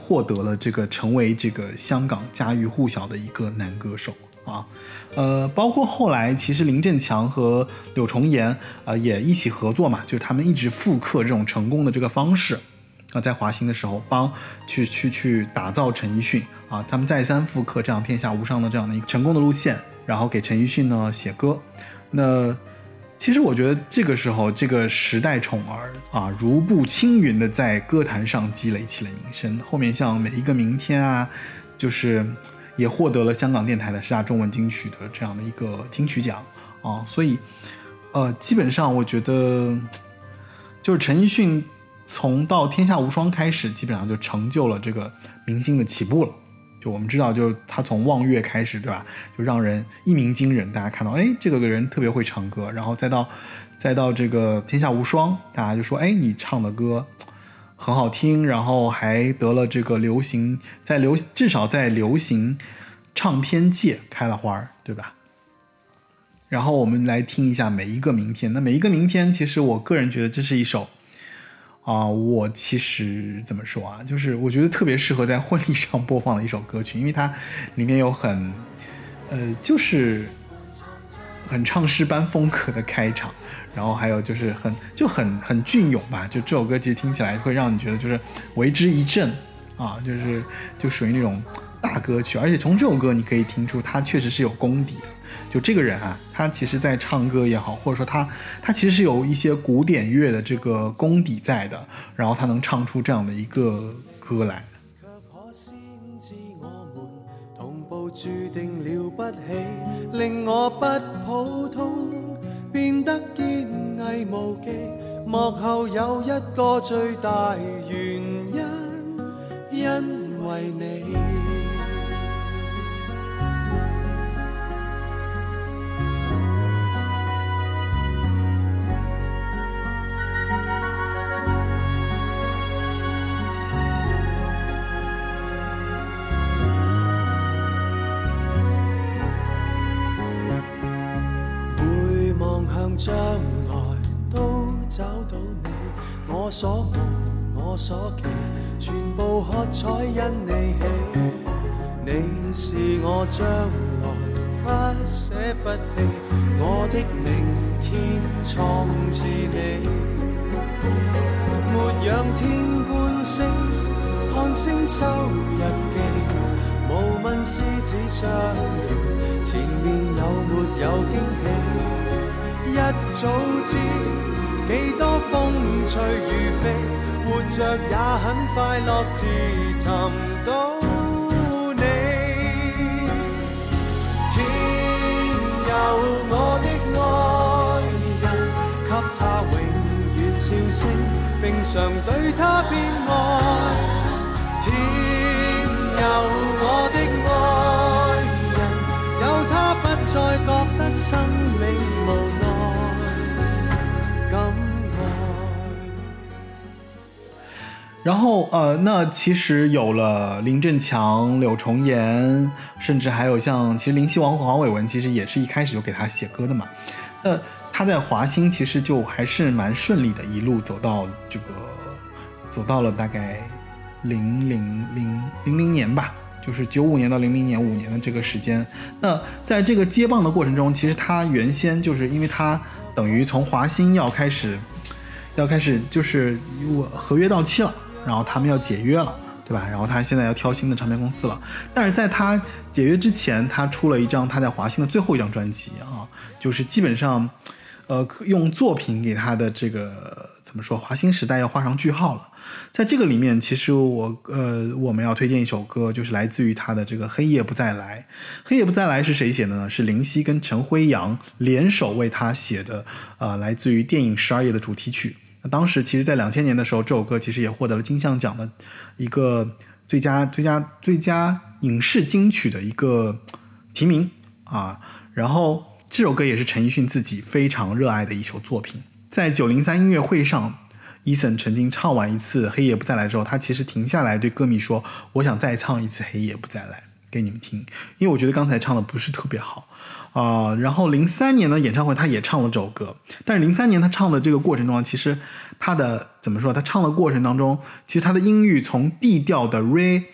获得了这个成为这个香港家喻户晓的一个男歌手。啊，呃，包括后来其实林振强和柳重言啊也一起合作嘛，就是他们一直复刻这种成功的这个方式啊，在华星的时候帮去去去打造陈奕迅啊，他们再三复刻这样天下无双的这样的一个成功的路线，然后给陈奕迅呢写歌。那其实我觉得这个时候这个时代宠儿啊，如步青云的在歌坛上积累起了名声，后面像每一个明天啊，就是。也获得了香港电台的十大中文金曲的这样的一个金曲奖啊，所以，呃，基本上我觉得，就是陈奕迅从到《天下无双》开始，基本上就成就了这个明星的起步了。我们知道，就他从望月开始，对吧？就让人一鸣惊人，大家看到，哎，这个人特别会唱歌，然后再到，再到这个《天下无双》，大家就说，哎，你唱的歌。很好听，然后还得了这个流行，在流至少在流行唱片界开了花儿，对吧？然后我们来听一下每一个明天。那每一个明天，其实我个人觉得这是一首啊，我其实怎么说啊，就是我觉得特别适合在婚礼上播放的一首歌曲，因为它里面有很呃，就是很唱诗班风格的开场。然后还有就是很就很很隽永吧，就这首歌其实听起来会让你觉得就是为之一振啊，就是就属于那种大歌曲，而且从这首歌你可以听出他确实是有功底的。就这个人啊，他其实在唱歌也好，或者说他他其实是有一些古典乐的这个功底在的，然后他能唱出这样的一个歌来。注定了不起，令我不普通变得坚毅无忌，幕后有一个最大原因，因为你。将来都找到你，我所梦我所期，全部喝彩因你起。你是我将来不舍不弃，我的明天创自你。没仰天观星，看星收日记。無問獅子相遇，前面有沒有驚喜？一早知幾多風吹雨飛，活着也很快樂，自尋到你。天佑我的愛人，給他永遠笑聲，並常對他變愛。天佑我的愛人，有他不再覺得生命無然后呃，那其实有了林振强、柳重言，甚至还有像其实林夕王和黄伟文，其实也是一开始就给他写歌的嘛。那他在华星其实就还是蛮顺利的，一路走到这个走到了大概零零零零零年吧，就是九五年到零零年五年的这个时间。那在这个接棒的过程中，其实他原先就是因为他等于从华星要开始。要开始就是我合约到期了，然后他们要解约了，对吧？然后他现在要挑新的唱片公司了。但是在他解约之前，他出了一张他在华星的最后一张专辑啊，就是基本上，呃，用作品给他的这个怎么说，华星时代要画上句号了。在这个里面，其实我呃我们要推荐一首歌，就是来自于他的这个《黑夜不再来》。《黑夜不再来》是谁写的呢？是林夕跟陈辉阳联手为他写的，呃，来自于电影《十二夜》的主题曲。当时其实，在两千年的时候，这首歌其实也获得了金像奖的一个最佳最佳最佳影视金曲的一个提名啊。然后这首歌也是陈奕迅自己非常热爱的一首作品。在九零三音乐会上，Eason 曾经唱完一次《黑夜不再来》之后，他其实停下来对歌迷说：“我想再唱一次《黑夜不再来》给你们听，因为我觉得刚才唱的不是特别好。”啊、然后零三年的演唱会他也唱了这首歌，但是零三年他唱的这个过程中，其实他的怎么说？他唱的过程当中，其实他的音域从 D 调的 Re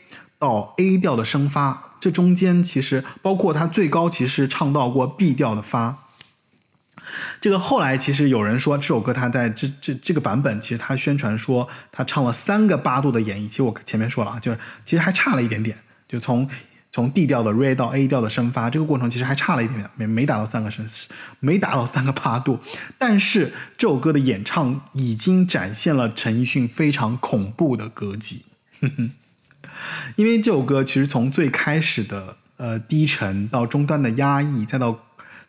到 A 调的升发，这中间其实包括他最高其实唱到过 B 调的发。这个后来其实有人说这首歌他在这这这个版本，其实他宣传说他唱了三个八度的演绎。其实我前面说了啊，就是其实还差了一点点，就从从 D 调的 Re 到 A 调的升发，这个过程其实还差了一点点，没没达到三个升，没达到三个八度。但是这首歌的演唱已经展现了陈奕迅非常恐怖的歌技。[laughs] 因为这首歌其实从最开始的呃低沉到中段的压抑，再到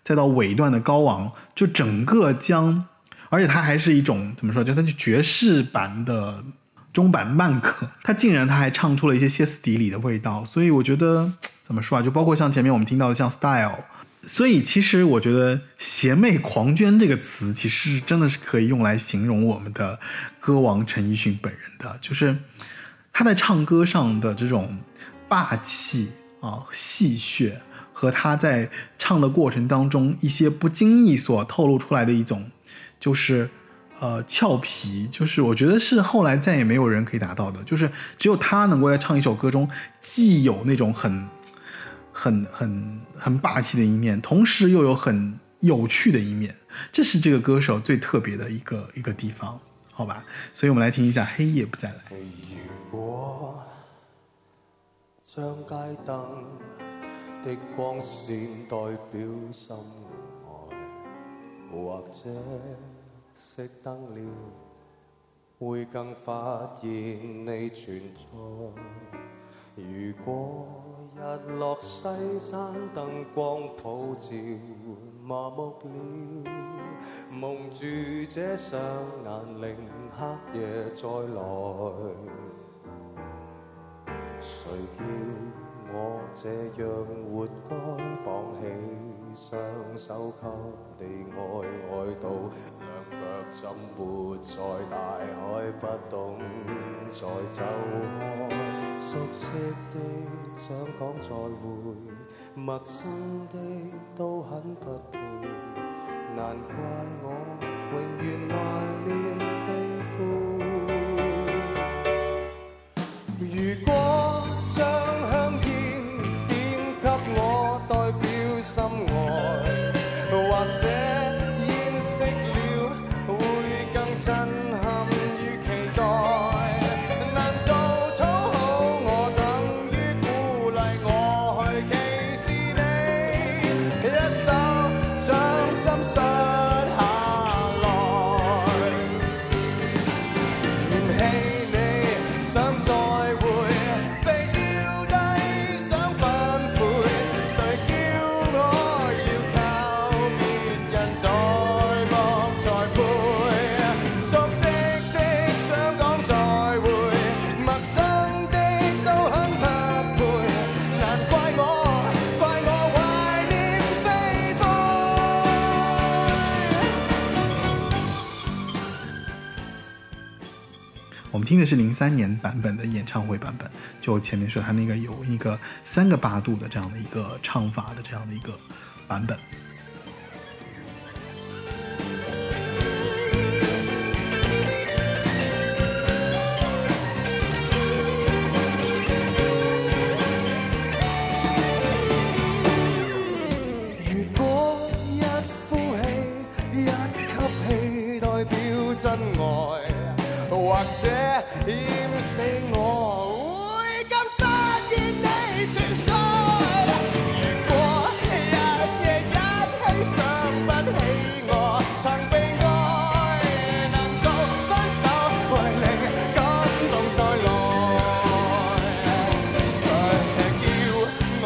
再到尾段的高昂，就整个将，而且它还是一种怎么说？就它就爵士版的中版慢歌，他竟然他还唱出了一些歇斯底里的味道，所以我觉得 [tsk] 怎么说啊？就包括像前面我们听到的像 Style，所以其实我觉得“邪魅狂狷”这个词，其实真的是可以用来形容我们的歌王陈奕迅本人的，就是他在唱歌上的这种霸气啊、戏谑，和他在唱的过程当中一些不经意所透露出来的一种，就是呃俏皮，就是我觉得是后来再也没有人可以达到的，就是只有他能够在唱一首歌中，既有那种很很很很霸气的一面，同时又有很有趣的一面，这是这个歌手最特别的一个一个地方，好吧？所以我们来听一下《黑夜不再来》。如果將街灯的光线代表心愛，或者熄燈了，會更發現你存在。如果日落西山燈光普照，麻木了，蒙住這雙眼，令黑夜再來。誰叫我這樣活該？綁起雙手給你愛愛到兩腳怎沒在大海，不懂再走开。熟悉的想講再會，陌生的都很不配，難怪我永遠懷念飛灰。如果听的是零三年版本的演唱会版本，就前面说他那个有一个三个八度的这样的一个唱法的这样的一个版本。死我，會更發現你存在。如果日夜一起想不起我曾被愛，能夠分手為令感動再來，誰叫我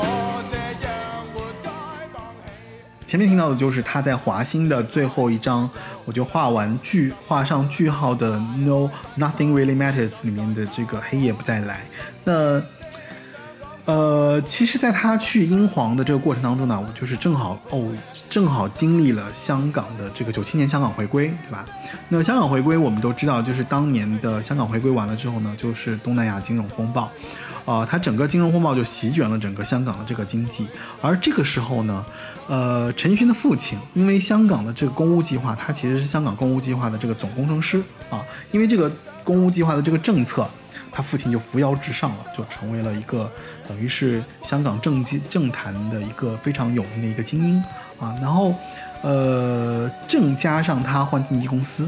這樣活該放棄？前面听到的就是他在华星的最后一张，我就画完句画上句号的 No Nothing Really Matters 里面的这个黑夜不再来。那呃，其实，在他去英皇的这个过程当中呢，我就是正好哦，正好经历了香港的这个九七年香港回归，对吧？那香港回归，我们都知道，就是当年的香港回归完了之后呢，就是东南亚金融风暴，啊、它整个金融风暴就席卷了整个香港的这个经济。而这个时候呢，呃，陈奕迅的父亲，因为香港的这个公屋计划，他其实是香港公屋计划的这个总工程师啊，因为这个公屋计划的这个政策。他父亲就扶摇直上了，就成为了一个等于是香港政经政坛的一个非常有名的一个精英啊。然后，呃，正加上他换经纪公司，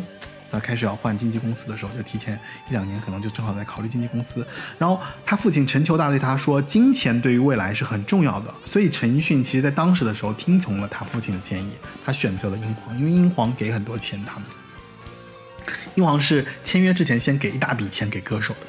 他开始要换经纪公司的时候，就提前一两年可能就正好在考虑经纪公司。然后他父亲陈求大对他说，金钱对于未来是很重要的，所以陈奕迅其实在当时的时候听从了他父亲的建议，他选择了英皇，因为英皇给很多钱他们。英皇是签约之前先给一大笔钱给歌手的，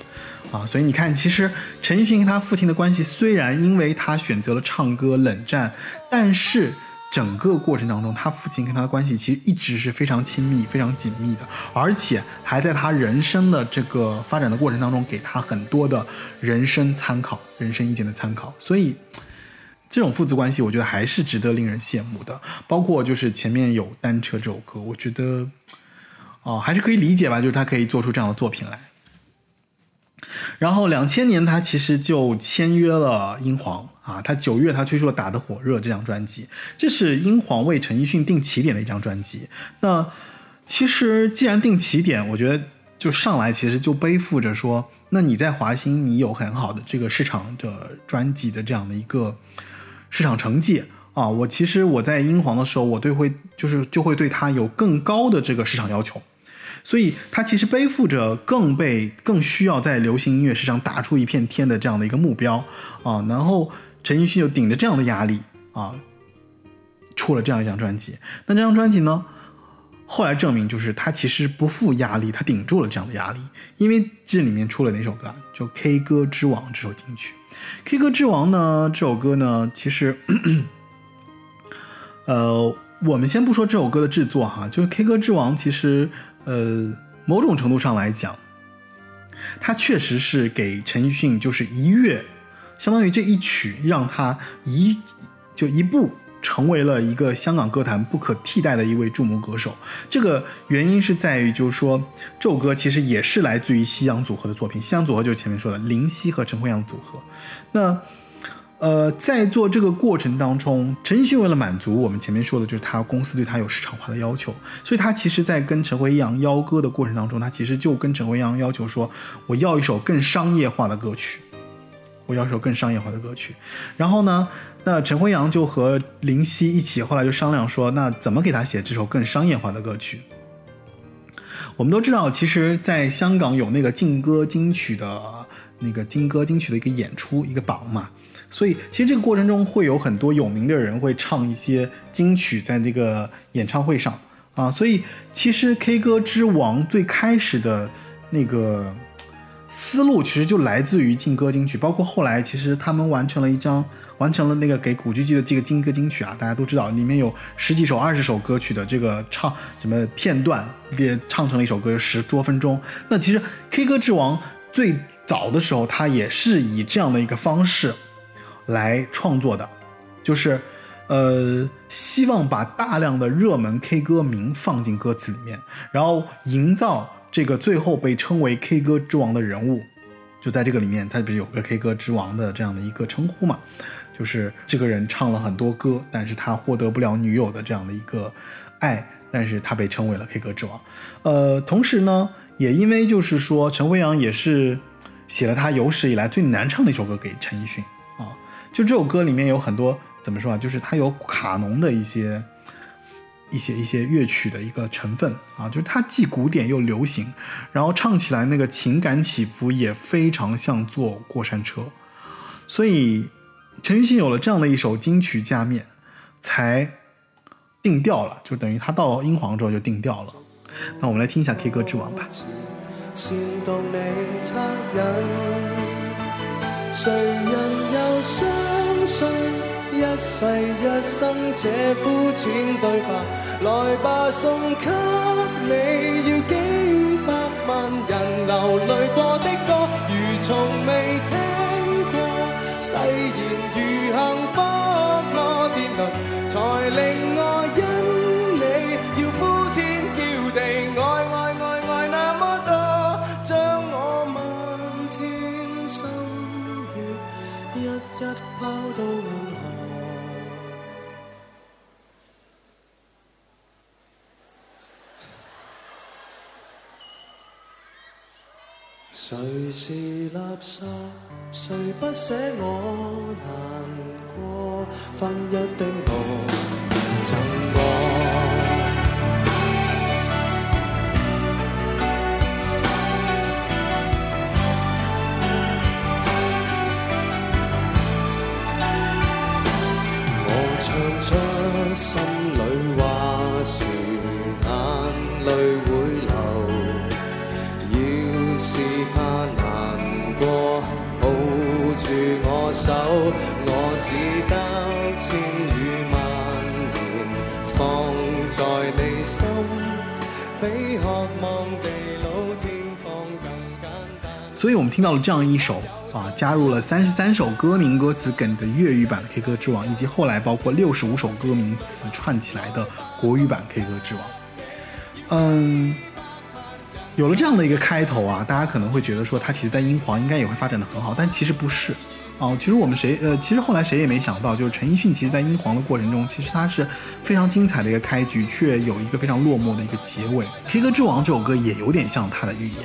啊，所以你看，其实陈奕迅跟他父亲的关系虽然因为他选择了唱歌冷战，但是整个过程当中，他父亲跟他的关系其实一直是非常亲密、非常紧密的，而且还在他人生的这个发展的过程当中，给他很多的人生参考、人生意见的参考，所以。这种父子关系，我觉得还是值得令人羡慕的。包括就是前面有《单车》这首歌，我觉得，哦，还是可以理解吧，就是他可以做出这样的作品来。然后两千年，他其实就签约了英皇啊，他九月他推出了《打得火热》这张专辑，这是英皇为陈奕迅定起点的一张专辑。那其实既然定起点，我觉得就上来其实就背负着说，那你在华星你有很好的这个市场的专辑的这样的一个市场成绩啊。我其实我在英皇的时候，我对会就是就会对他有更高的这个市场要求。所以他其实背负着更被更需要在流行音乐市场打出一片天的这样的一个目标啊，然后陈奕迅就顶着这样的压力啊，出了这样一张专辑。那这张专辑呢，后来证明就是他其实不负压力，他顶住了这样的压力，因为这里面出了哪首歌啊？就《K 歌之王》这首金曲。《K 歌之王》呢，这首歌呢，其实，[coughs] 呃，我们先不说这首歌的制作哈，就是《K 歌之王》，其实。呃，某种程度上来讲，他确实是给陈奕迅就是一跃，相当于这一曲让他一就一步成为了一个香港歌坛不可替代的一位注目歌手。这个原因是在于，就是说这首歌其实也是来自于西洋组合的作品。西洋组合就是前面说的林夕和陈慧阳组合。那呃，在做这个过程当中，陈奕迅为了满足我们前面说的，就是他公司对他有市场化的要求，所以他其实，在跟陈辉阳邀歌的过程当中，他其实就跟陈辉阳要求说，我要一首更商业化的歌曲，我要一首更商业化的歌曲。然后呢，那陈辉阳就和林夕一起，后来就商量说，那怎么给他写这首更商业化的歌曲？我们都知道，其实，在香港有那个劲歌金曲的那个劲歌金曲的一个演出，一个榜嘛。所以，其实这个过程中会有很多有名的人会唱一些金曲，在这个演唱会上啊。所以，其实 K 歌之王最开始的那个思路，其实就来自于劲歌金曲。包括后来，其实他们完成了一张，完成了那个给古巨基的这个劲歌金曲啊。大家都知道，里面有十几首、二十首歌曲的这个唱什么片段，也唱成了一首歌，十多分钟。那其实 K 歌之王最早的时候，他也是以这样的一个方式。来创作的，就是，呃，希望把大量的热门 K 歌名放进歌词里面，然后营造这个最后被称为 K 歌之王的人物，就在这个里面，他不是有个 K 歌之王的这样的一个称呼嘛？就是这个人唱了很多歌，但是他获得不了女友的这样的一个爱，但是他被称为了 K 歌之王。呃，同时呢，也因为就是说陈辉阳也是写了他有史以来最难唱的一首歌给陈奕迅，就这首歌里面有很多怎么说啊，就是它有卡农的一些。一些一些乐曲的一个成分啊，就是它既古典又流行，然后唱起来那个情感起伏也非常像坐过山车，所以陈奕迅有了这样的一首金曲加冕，才定调了，就等于他到了英皇之后就定调了。那我们来听一下 K 歌之王吧。谁人又相信一世一生这肤浅对白，来吧送给你，要几百万人流泪过的歌，如从未谁是垃圾？谁不舍我难过？分一的我，赠我。我唱出心里话时，眼泪手，我只得千语万言放在你心，比渴望地老天荒更简单。所以我们听到了这样一首啊，加入了三十三首歌名歌词梗的粤语版 K 歌之王，以及后来包括六十五首歌名词串起来的国语版 K 歌之王。嗯，有了这样的一个开头啊，大家可能会觉得说他其实在英皇应该也会发展的很好，但其实不是啊。其实我们谁呃，其实后来谁也没想到，就是陈奕迅其实在英皇的过程中，其实他是非常精彩的一个开局，却有一个非常落寞的一个结尾。K 歌之王这首歌也有点像他的预言，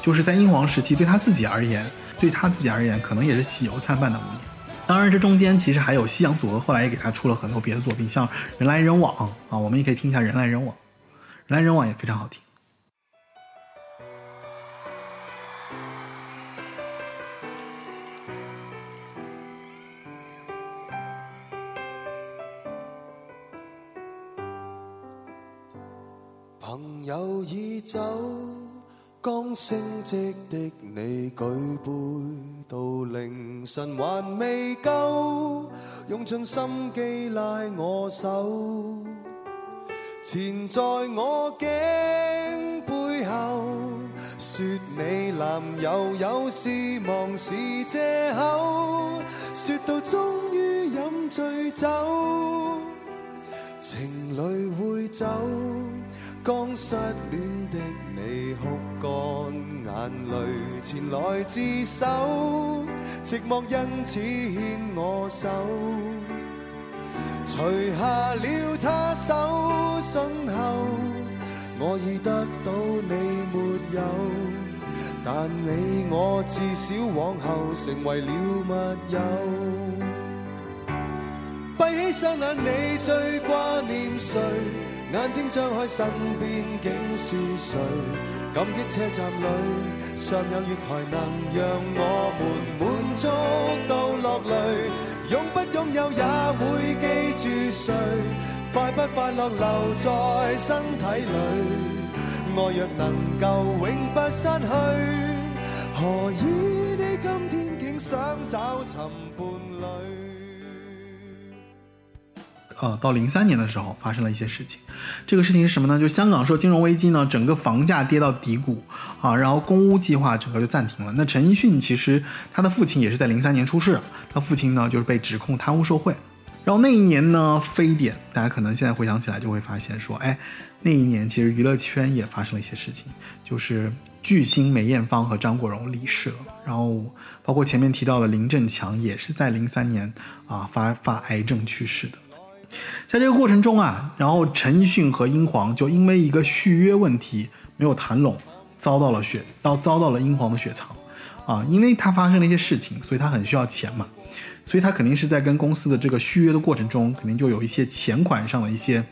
就是在英皇时期对他自己而言，对他自己而言，可能也是喜忧参半的五年。当然，这中间其实还有西洋组合，后来也给他出了很多别的作品，像《人来人往》啊，我们也可以听一下《人来人往》，《人来人往》也非常好听。友已走，刚升职的你举杯到凌晨还未够，用尽心机拉我手，缠在我颈背後，說你男友有事忙是借口，說到終於飲醉酒，情侶會走。刚失戀的你哭乾眼淚，前來自首，寂寞因此牵我手，除下了他手信後，我已得到你沒有，但你我至少往後成為了密友。閉起雙眼，你最掛念誰？眼睛張開，身邊竟是誰？感激車站裏尚有月台，能讓我們滿足到落淚。擁不擁有也會記住誰？快不快樂留在身體裏？愛若能夠永不失去，何以你今天竟想找尋伴侶？呃，到零三年的时候发生了一些事情，这个事情是什么呢？就香港受金融危机呢，整个房价跌到底谷啊，然后公屋计划整个就暂停了。那陈奕迅其实他的父亲也是在零三年出事，他父亲呢就是被指控贪污受贿，然后那一年呢，非典，大家可能现在回想起来就会发现说，哎，那一年其实娱乐圈也发生了一些事情，就是巨星梅艳芳和张国荣离世了，然后包括前面提到的林振强也是在零三年啊发发癌症去世的。在这个过程中啊，然后陈奕迅和英皇就因为一个续约问题没有谈拢，遭到了雪遭遭到了英皇的雪藏。啊，因为他发生了一些事情，所以他很需要钱嘛，所以他肯定是在跟公司的这个续约的过程中，肯定就有一些钱款上的一些，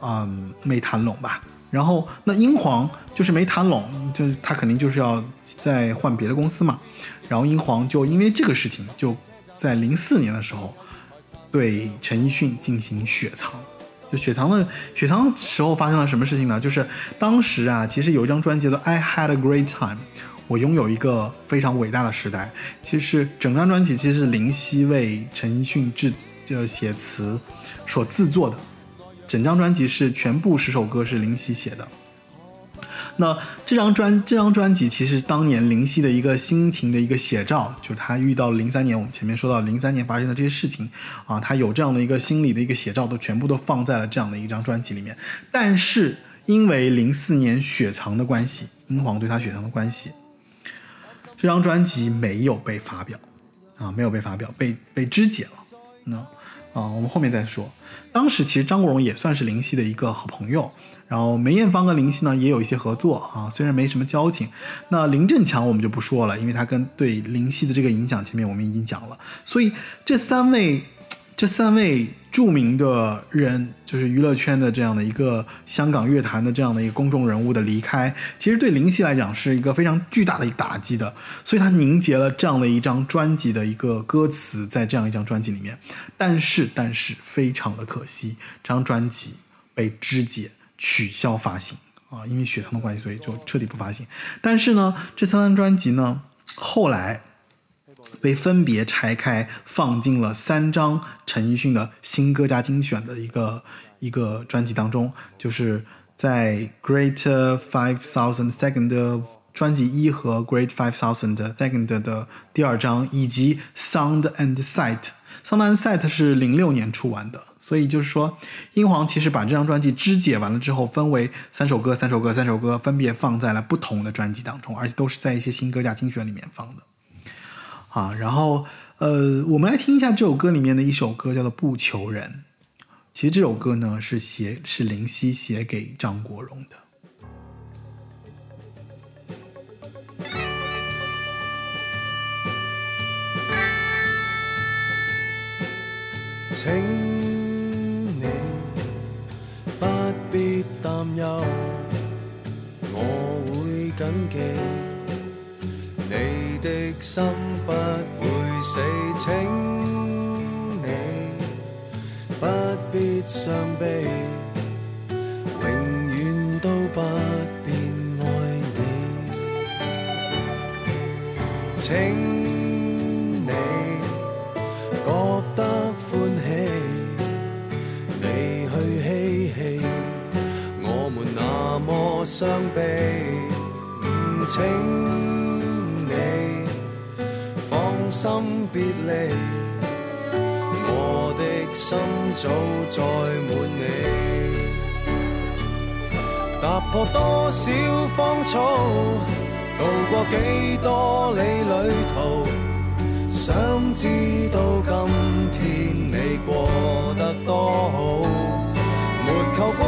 嗯，没谈拢吧。然后那英皇就是没谈拢，就是他肯定就是要再换别的公司嘛。然后英皇就因为这个事情，就在零四年的时候对陈奕迅进行雪藏。就雪藏的雪藏时候发生了什么事情呢？就是当时啊，其实有一张专辑叫做《I Had a Great Time》。我拥有一个非常伟大的时代。其实整张专辑其实是林夕为陈奕迅制呃写词所制作的，整张专辑是全部十首歌是林夕写的。那这张专这张专辑其实当年林夕的一个心情的一个写照，就是他遇到零三年我们前面说到零三年发生的这些事情啊，他有这样的一个心理的一个写照，都全部都放在了这样的一张专辑里面。但是因为零四年雪藏的关系，英皇对他雪藏的关系。这张专辑没有被发表，啊，没有被发表，被被肢解了。那啊，我们后面再说。当时其实张国荣也算是林夕的一个好朋友，然后梅艳芳跟林夕呢也有一些合作啊，虽然没什么交情。那林振强我们就不说了，因为他跟对林夕的这个影响，前面我们已经讲了。所以这三位，这三位。著名的人就是娱乐圈的这样的一个香港乐坛的这样的一个公众人物的离开，其实对林夕来讲是一个非常巨大的一个打击的，所以他凝结了这样的一张专辑的一个歌词在这样一张专辑里面，但是但是非常的可惜，这张专辑被肢解取消发行啊，因为血糖的关系，所以就彻底不发行。但是呢，这三张专辑呢，后来。被分别拆开放进了三张陈奕迅的新歌加精选的一个一个专辑当中，就是在 Great Five Thousand Second 专辑一和 Great Five Thousand Second 的第二张，以及 Sound and Sight。Sound and Sight 是零六年出完的，所以就是说，英皇其实把这张专辑肢解完了之后，分为三首歌、三首歌、三首歌，分别放在了不同的专辑当中，而且都是在一些新歌加精选里面放的。啊，然后呃，我们来听一下这首歌里面的一首歌，叫做《不求人》。其实这首歌呢是写是林夕写给张国荣的。请担忧，我会谨记。你的心不会死，请你不必伤悲，永远都不变爱你。请那么伤悲，请。心别离，我的心早载满你。踏破多少芳草，渡过几多里旅途，想知道今天你过得多好。没求过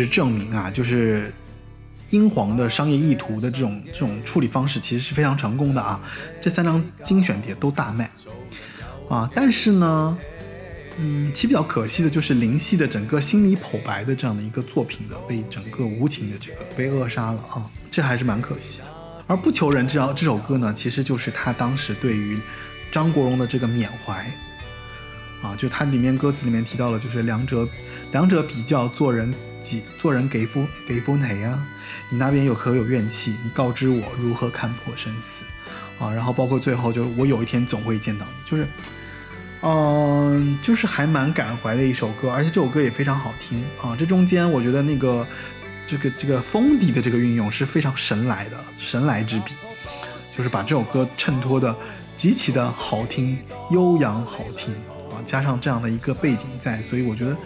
实证明啊，就是英皇的商业意图的这种这种处理方式，其实是非常成功的啊。这三张精选碟都大卖啊，但是呢，嗯，其比较可惜的就是林夕的整个心理剖白的这样的一个作品呢，被整个无情的这个被扼杀了啊，这还是蛮可惜的。而不求人这张这首歌呢，其实就是他当时对于张国荣的这个缅怀啊，就他里面歌词里面提到了，就是两者两者比较做人。做人给夫给夫哪呀？你那边有可有怨气？你告知我如何看破生死啊！然后包括最后，就是我有一天总会见到你，就是嗯，就是还蛮感怀的一首歌，而且这首歌也非常好听啊。这中间我觉得那个这个这个风笛的这个运用是非常神来的，神来之笔，就是把这首歌衬托的极其的好听、悠扬好听啊，加上这样的一个背景在，所以我觉得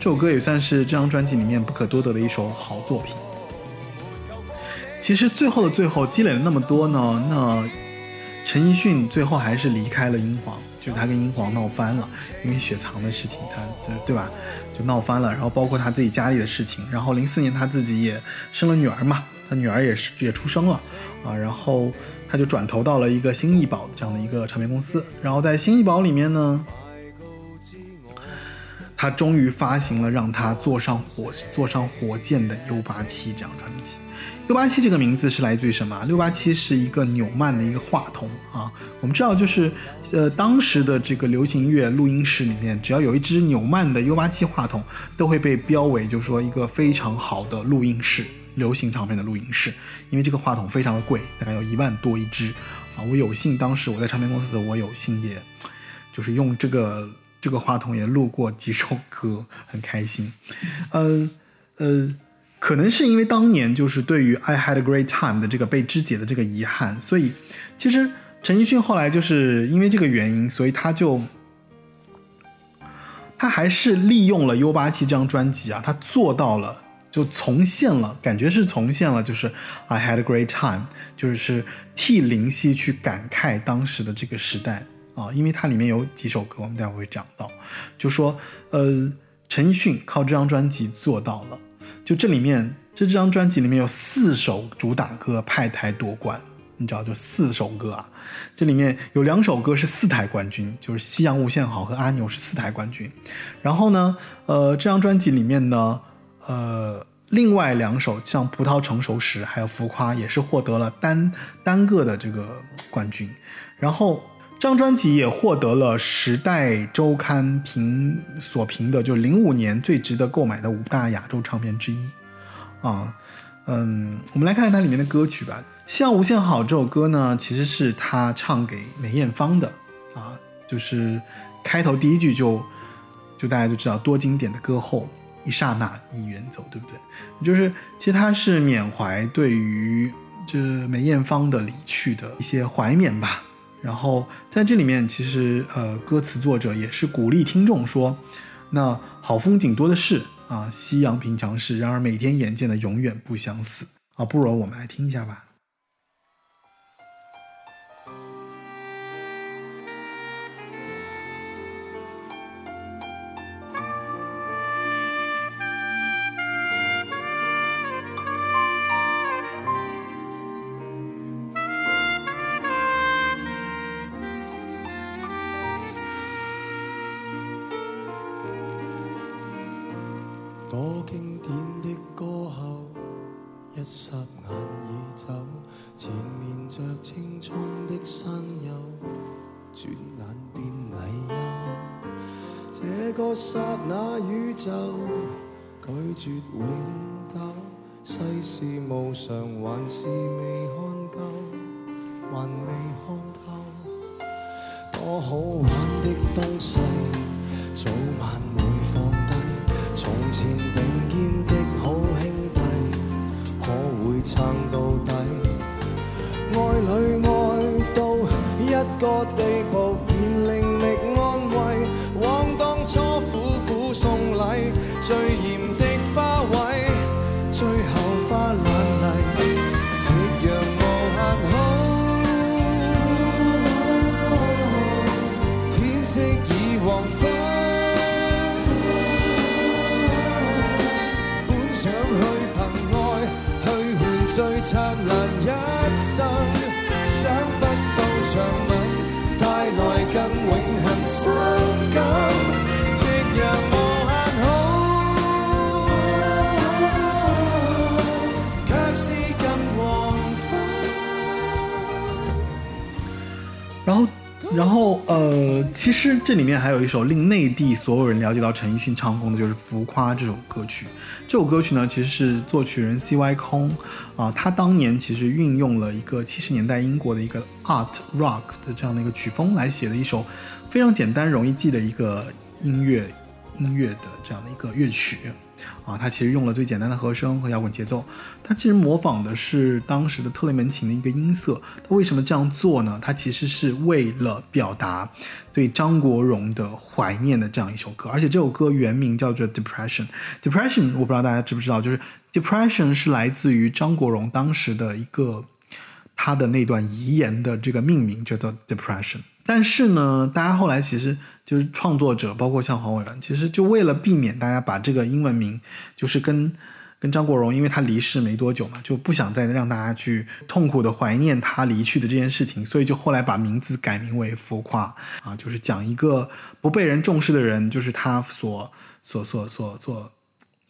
这首歌也算是这张专辑里面不可多得的一首好作品。其实最后的最后积累了那么多呢，那陈奕迅最后还是离开了英皇。就是他跟英皇闹翻了，因为雪藏的事情，他这对吧？就闹翻了。然后包括他自己家里的事情。然后零四年他自己也生了女儿嘛，他女儿也是也出生了啊。然后他就转投到了一个新艺宝这样的一个唱片公司。然后在新艺宝里面呢，他终于发行了让他坐上火坐上火箭的 U 八七这张专辑。六八七这个名字是来自于什么？六八七是一个纽曼的一个话筒啊。我们知道，就是呃，当时的这个流行乐录音室里面，只要有一只纽曼的 U 八七话筒，都会被标为就是说一个非常好的录音室，流行唱片的录音室。因为这个话筒非常的贵，大概有一万多一只啊。我有幸当时我在唱片公司，我有幸也就是用这个这个话筒也录过几首歌，很开心。呃呃。可能是因为当年就是对于《I Had a Great Time》的这个被肢解的这个遗憾，所以其实陈奕迅后来就是因为这个原因，所以他就他还是利用了 U 八七这张专辑啊，他做到了就重现了，感觉是重现了，就是《I Had a Great Time》，就是替林夕去感慨当时的这个时代啊，因为它里面有几首歌，我们待会会讲到，就说呃，陈奕迅靠这张专辑做到了。就这里面，这这张专辑里面有四首主打歌派台夺冠，你知道，就四首歌啊。这里面有两首歌是四台冠军，就是《夕阳无限好》和《阿牛》是四台冠军。然后呢，呃，这张专辑里面呢，呃，另外两首像《葡萄成熟时》还有《浮夸》也是获得了单单个的这个冠军。然后。这张专辑也获得了《时代周刊》评所评的，就是零五年最值得购买的五大亚洲唱片之一。啊，嗯，我们来看看它里面的歌曲吧。《夕阳无限好》这首歌呢，其实是他唱给梅艳芳的。啊，就是开头第一句就就大家就知道多经典的歌后，一刹那已远走，对不对？就是其实他是缅怀对于这梅艳芳的离去的一些怀缅吧。然后在这里面，其实呃，歌词作者也是鼓励听众说：“那好风景多的是啊，夕阳平常事，然而每天眼见的永远不相似啊。”不如我们来听一下吧。永久世事无常还是未看够还未看透多好玩的东西早晚会放低。从前并肩的好兄弟可会撑到底爱侣爱到一个地步便另觅安慰枉当初苦苦送礼最然后呃，其实这里面还有一首令内地所有人了解到陈奕迅唱功的，就是《浮夸》这首歌曲。这首歌曲呢，其实是作曲人 C.Y. 空啊，他当年其实运用了一个七十年代英国的一个 art rock 的这样的一个曲风来写的一首非常简单容易记的一个音乐音乐的这样的一个乐曲。啊，他其实用了最简单的和声和摇滚节奏，他其实模仿的是当时的特雷门琴的一个音色。他为什么这样做呢？他其实是为了表达对张国荣的怀念的这样一首歌。而且这首歌原名叫做《Depression》，Depression 我不知道大家知不知道，就是 Depression 是来自于张国荣当时的一个他的那段遗言的这个命名，叫做 Depression。但是呢，大家后来其实就是创作者，包括像黄伟文，其实就为了避免大家把这个英文名，就是跟跟张国荣，因为他离世没多久嘛，就不想再让大家去痛苦的怀念他离去的这件事情，所以就后来把名字改名为《浮夸》啊，就是讲一个不被人重视的人，就是他所所所所所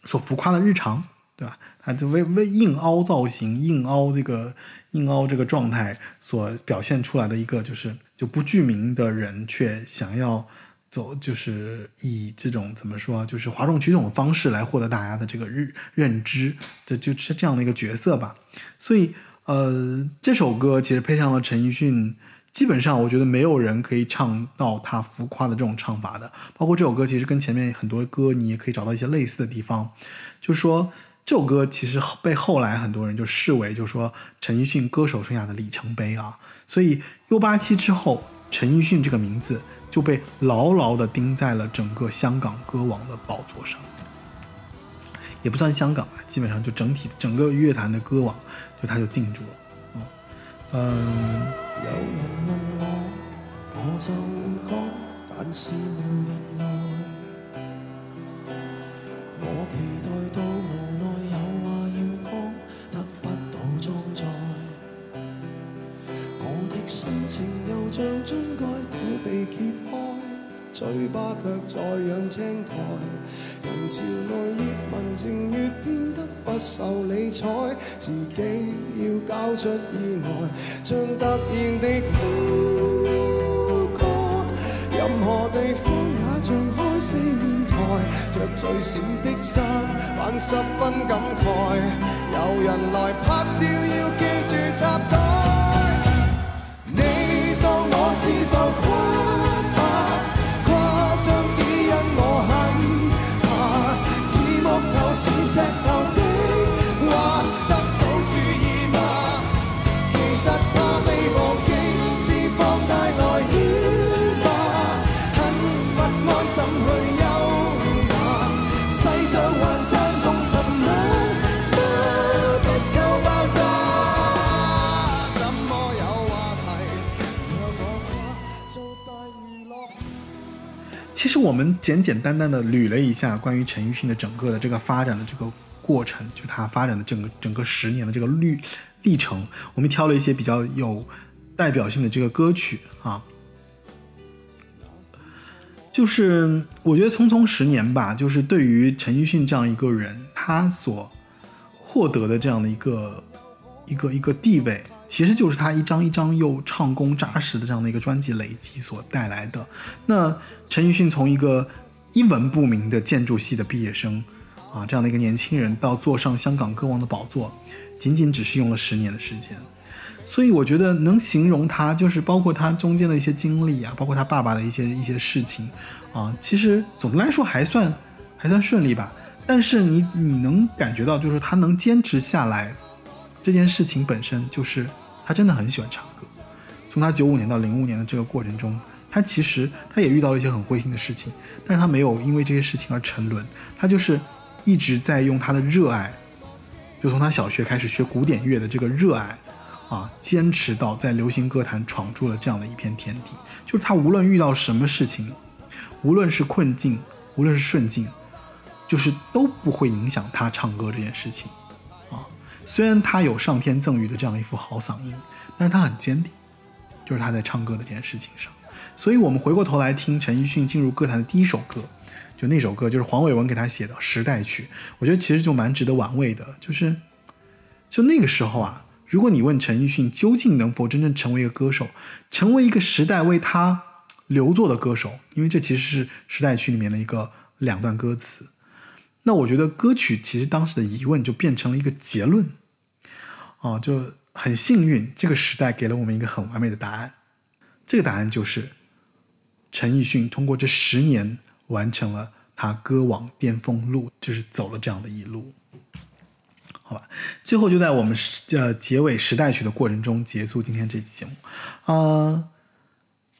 所浮夸的日常。对吧？他就为为硬凹造型、硬凹这个硬凹这个状态所表现出来的一个，就是就不具名的人，却想要走，就是以这种怎么说，就是哗众取宠的方式来获得大家的这个认认知，这就是这样的一个角色吧。所以，呃，这首歌其实配上了陈奕迅，基本上我觉得没有人可以唱到他浮夸的这种唱法的。包括这首歌，其实跟前面很多歌你也可以找到一些类似的地方，就是说。这首歌其实被后来很多人就视为，就是说陈奕迅歌手生涯的里程碑啊。所以 U 八七之后，陈奕迅这个名字就被牢牢地钉在了整个香港歌王的宝座上，也不算香港吧，基本上就整体整个乐坛的歌王，就他就定住了。嗯。有人问我，我就会讲，但是无人来。我期待到无心情又像樽盖都被揭开，嘴巴却在养青苔。人潮内越文静越变得不受理睬，自己要交出意外，像突然地枯干。任何地方也像开四面台，着最闪的衫，还十分感慨。有人来拍照，要记住插袋。是否夸吧？夸张只因我很怕，似木头似石头其实我们简简单单的捋了一下关于陈奕迅的整个的这个发展的这个过程，就他发展的整个整个十年的这个历历程，我们挑了一些比较有代表性的这个歌曲啊，就是我觉得匆匆十年吧，就是对于陈奕迅这样一个人，他所获得的这样的一个一个一个地位。其实就是他一张一张又唱功扎实的这样的一个专辑累积所带来的。那陈奕迅从一个一文不名的建筑系的毕业生，啊，这样的一个年轻人，到坐上香港歌王的宝座，仅仅只是用了十年的时间。所以我觉得能形容他，就是包括他中间的一些经历啊，包括他爸爸的一些一些事情，啊，其实总的来说还算还算顺利吧。但是你你能感觉到，就是他能坚持下来，这件事情本身就是。他真的很喜欢唱歌，从他九五年到零五年的这个过程中，他其实他也遇到了一些很灰心的事情，但是他没有因为这些事情而沉沦，他就是一直在用他的热爱，就从他小学开始学古典乐的这个热爱，啊，坚持到在流行歌坛闯出了这样的一片天地。就是他无论遇到什么事情，无论是困境，无论是顺境，就是都不会影响他唱歌这件事情。虽然他有上天赠予的这样一副好嗓音，但是他很坚定，就是他在唱歌的这件事情上。所以，我们回过头来听陈奕迅进入歌坛的第一首歌，就那首歌就是黄伟文给他写的《时代曲》，我觉得其实就蛮值得玩味的。就是，就那个时候啊，如果你问陈奕迅究竟能否真正成为一个歌手，成为一个时代为他留作的歌手，因为这其实是时代曲里面的一个两段歌词，那我觉得歌曲其实当时的疑问就变成了一个结论，啊，就很幸运，这个时代给了我们一个很完美的答案，这个答案就是陈奕迅通过这十年完成了他歌王巅峰路，就是走了这样的一路。好吧，最后就在我们呃结尾时代曲的过程中结束今天这期节目。呃，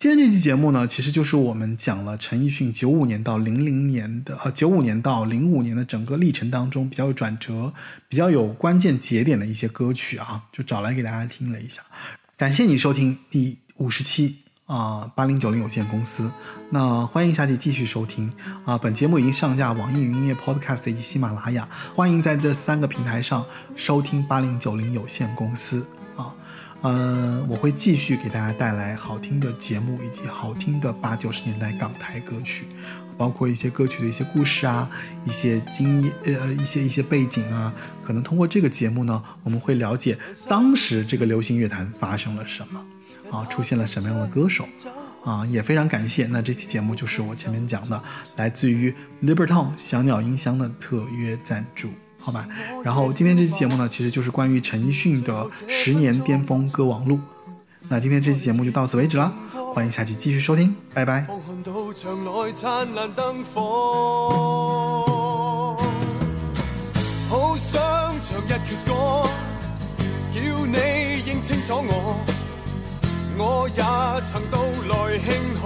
今天这期节目呢，其实就是我们讲了陈奕迅九五年到零零年的呃九五年到零五年的整个历程当中比较有转折、比较有关键节点的一些歌曲啊，就找来给大家听了一下。感谢你收听第五十期。啊，八零九零有限公司，那欢迎下期继续收听啊！本节目已经上架网易云音乐 Podcast 以及喜马拉雅，欢迎在这三个平台上收听八零九零有限公司！嗯，我会继续给大家带来好听的节目以及好听的八九十年代港台歌曲，包括一些歌曲的一些故事啊，一些经呃一些一些背景啊，可能通过这个节目呢，我们会了解当时这个流行乐坛发生了什么。啊，出现了什么样的歌手？啊，也非常感谢。那这期节目就是我前面讲的，来自于 Libertone 小鸟音箱的特约赞助，好吧？然后今天这期节目呢，其实就是关于陈奕迅的十年巅峰歌王录。那今天这期节目就到此为止了，欢迎下期继续收听，拜拜。好想唱一阙歌，叫你认清楚我。我也曾到来庆贺，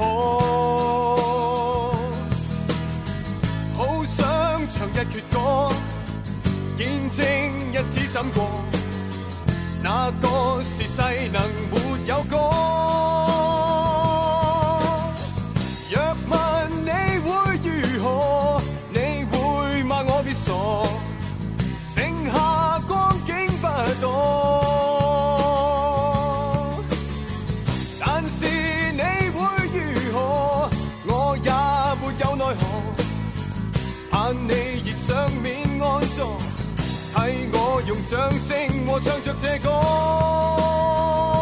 好想唱一阙歌，见证日子怎过，那个时势能没有歌？若问你会如何，你会骂我别傻，我用掌声我唱着这歌。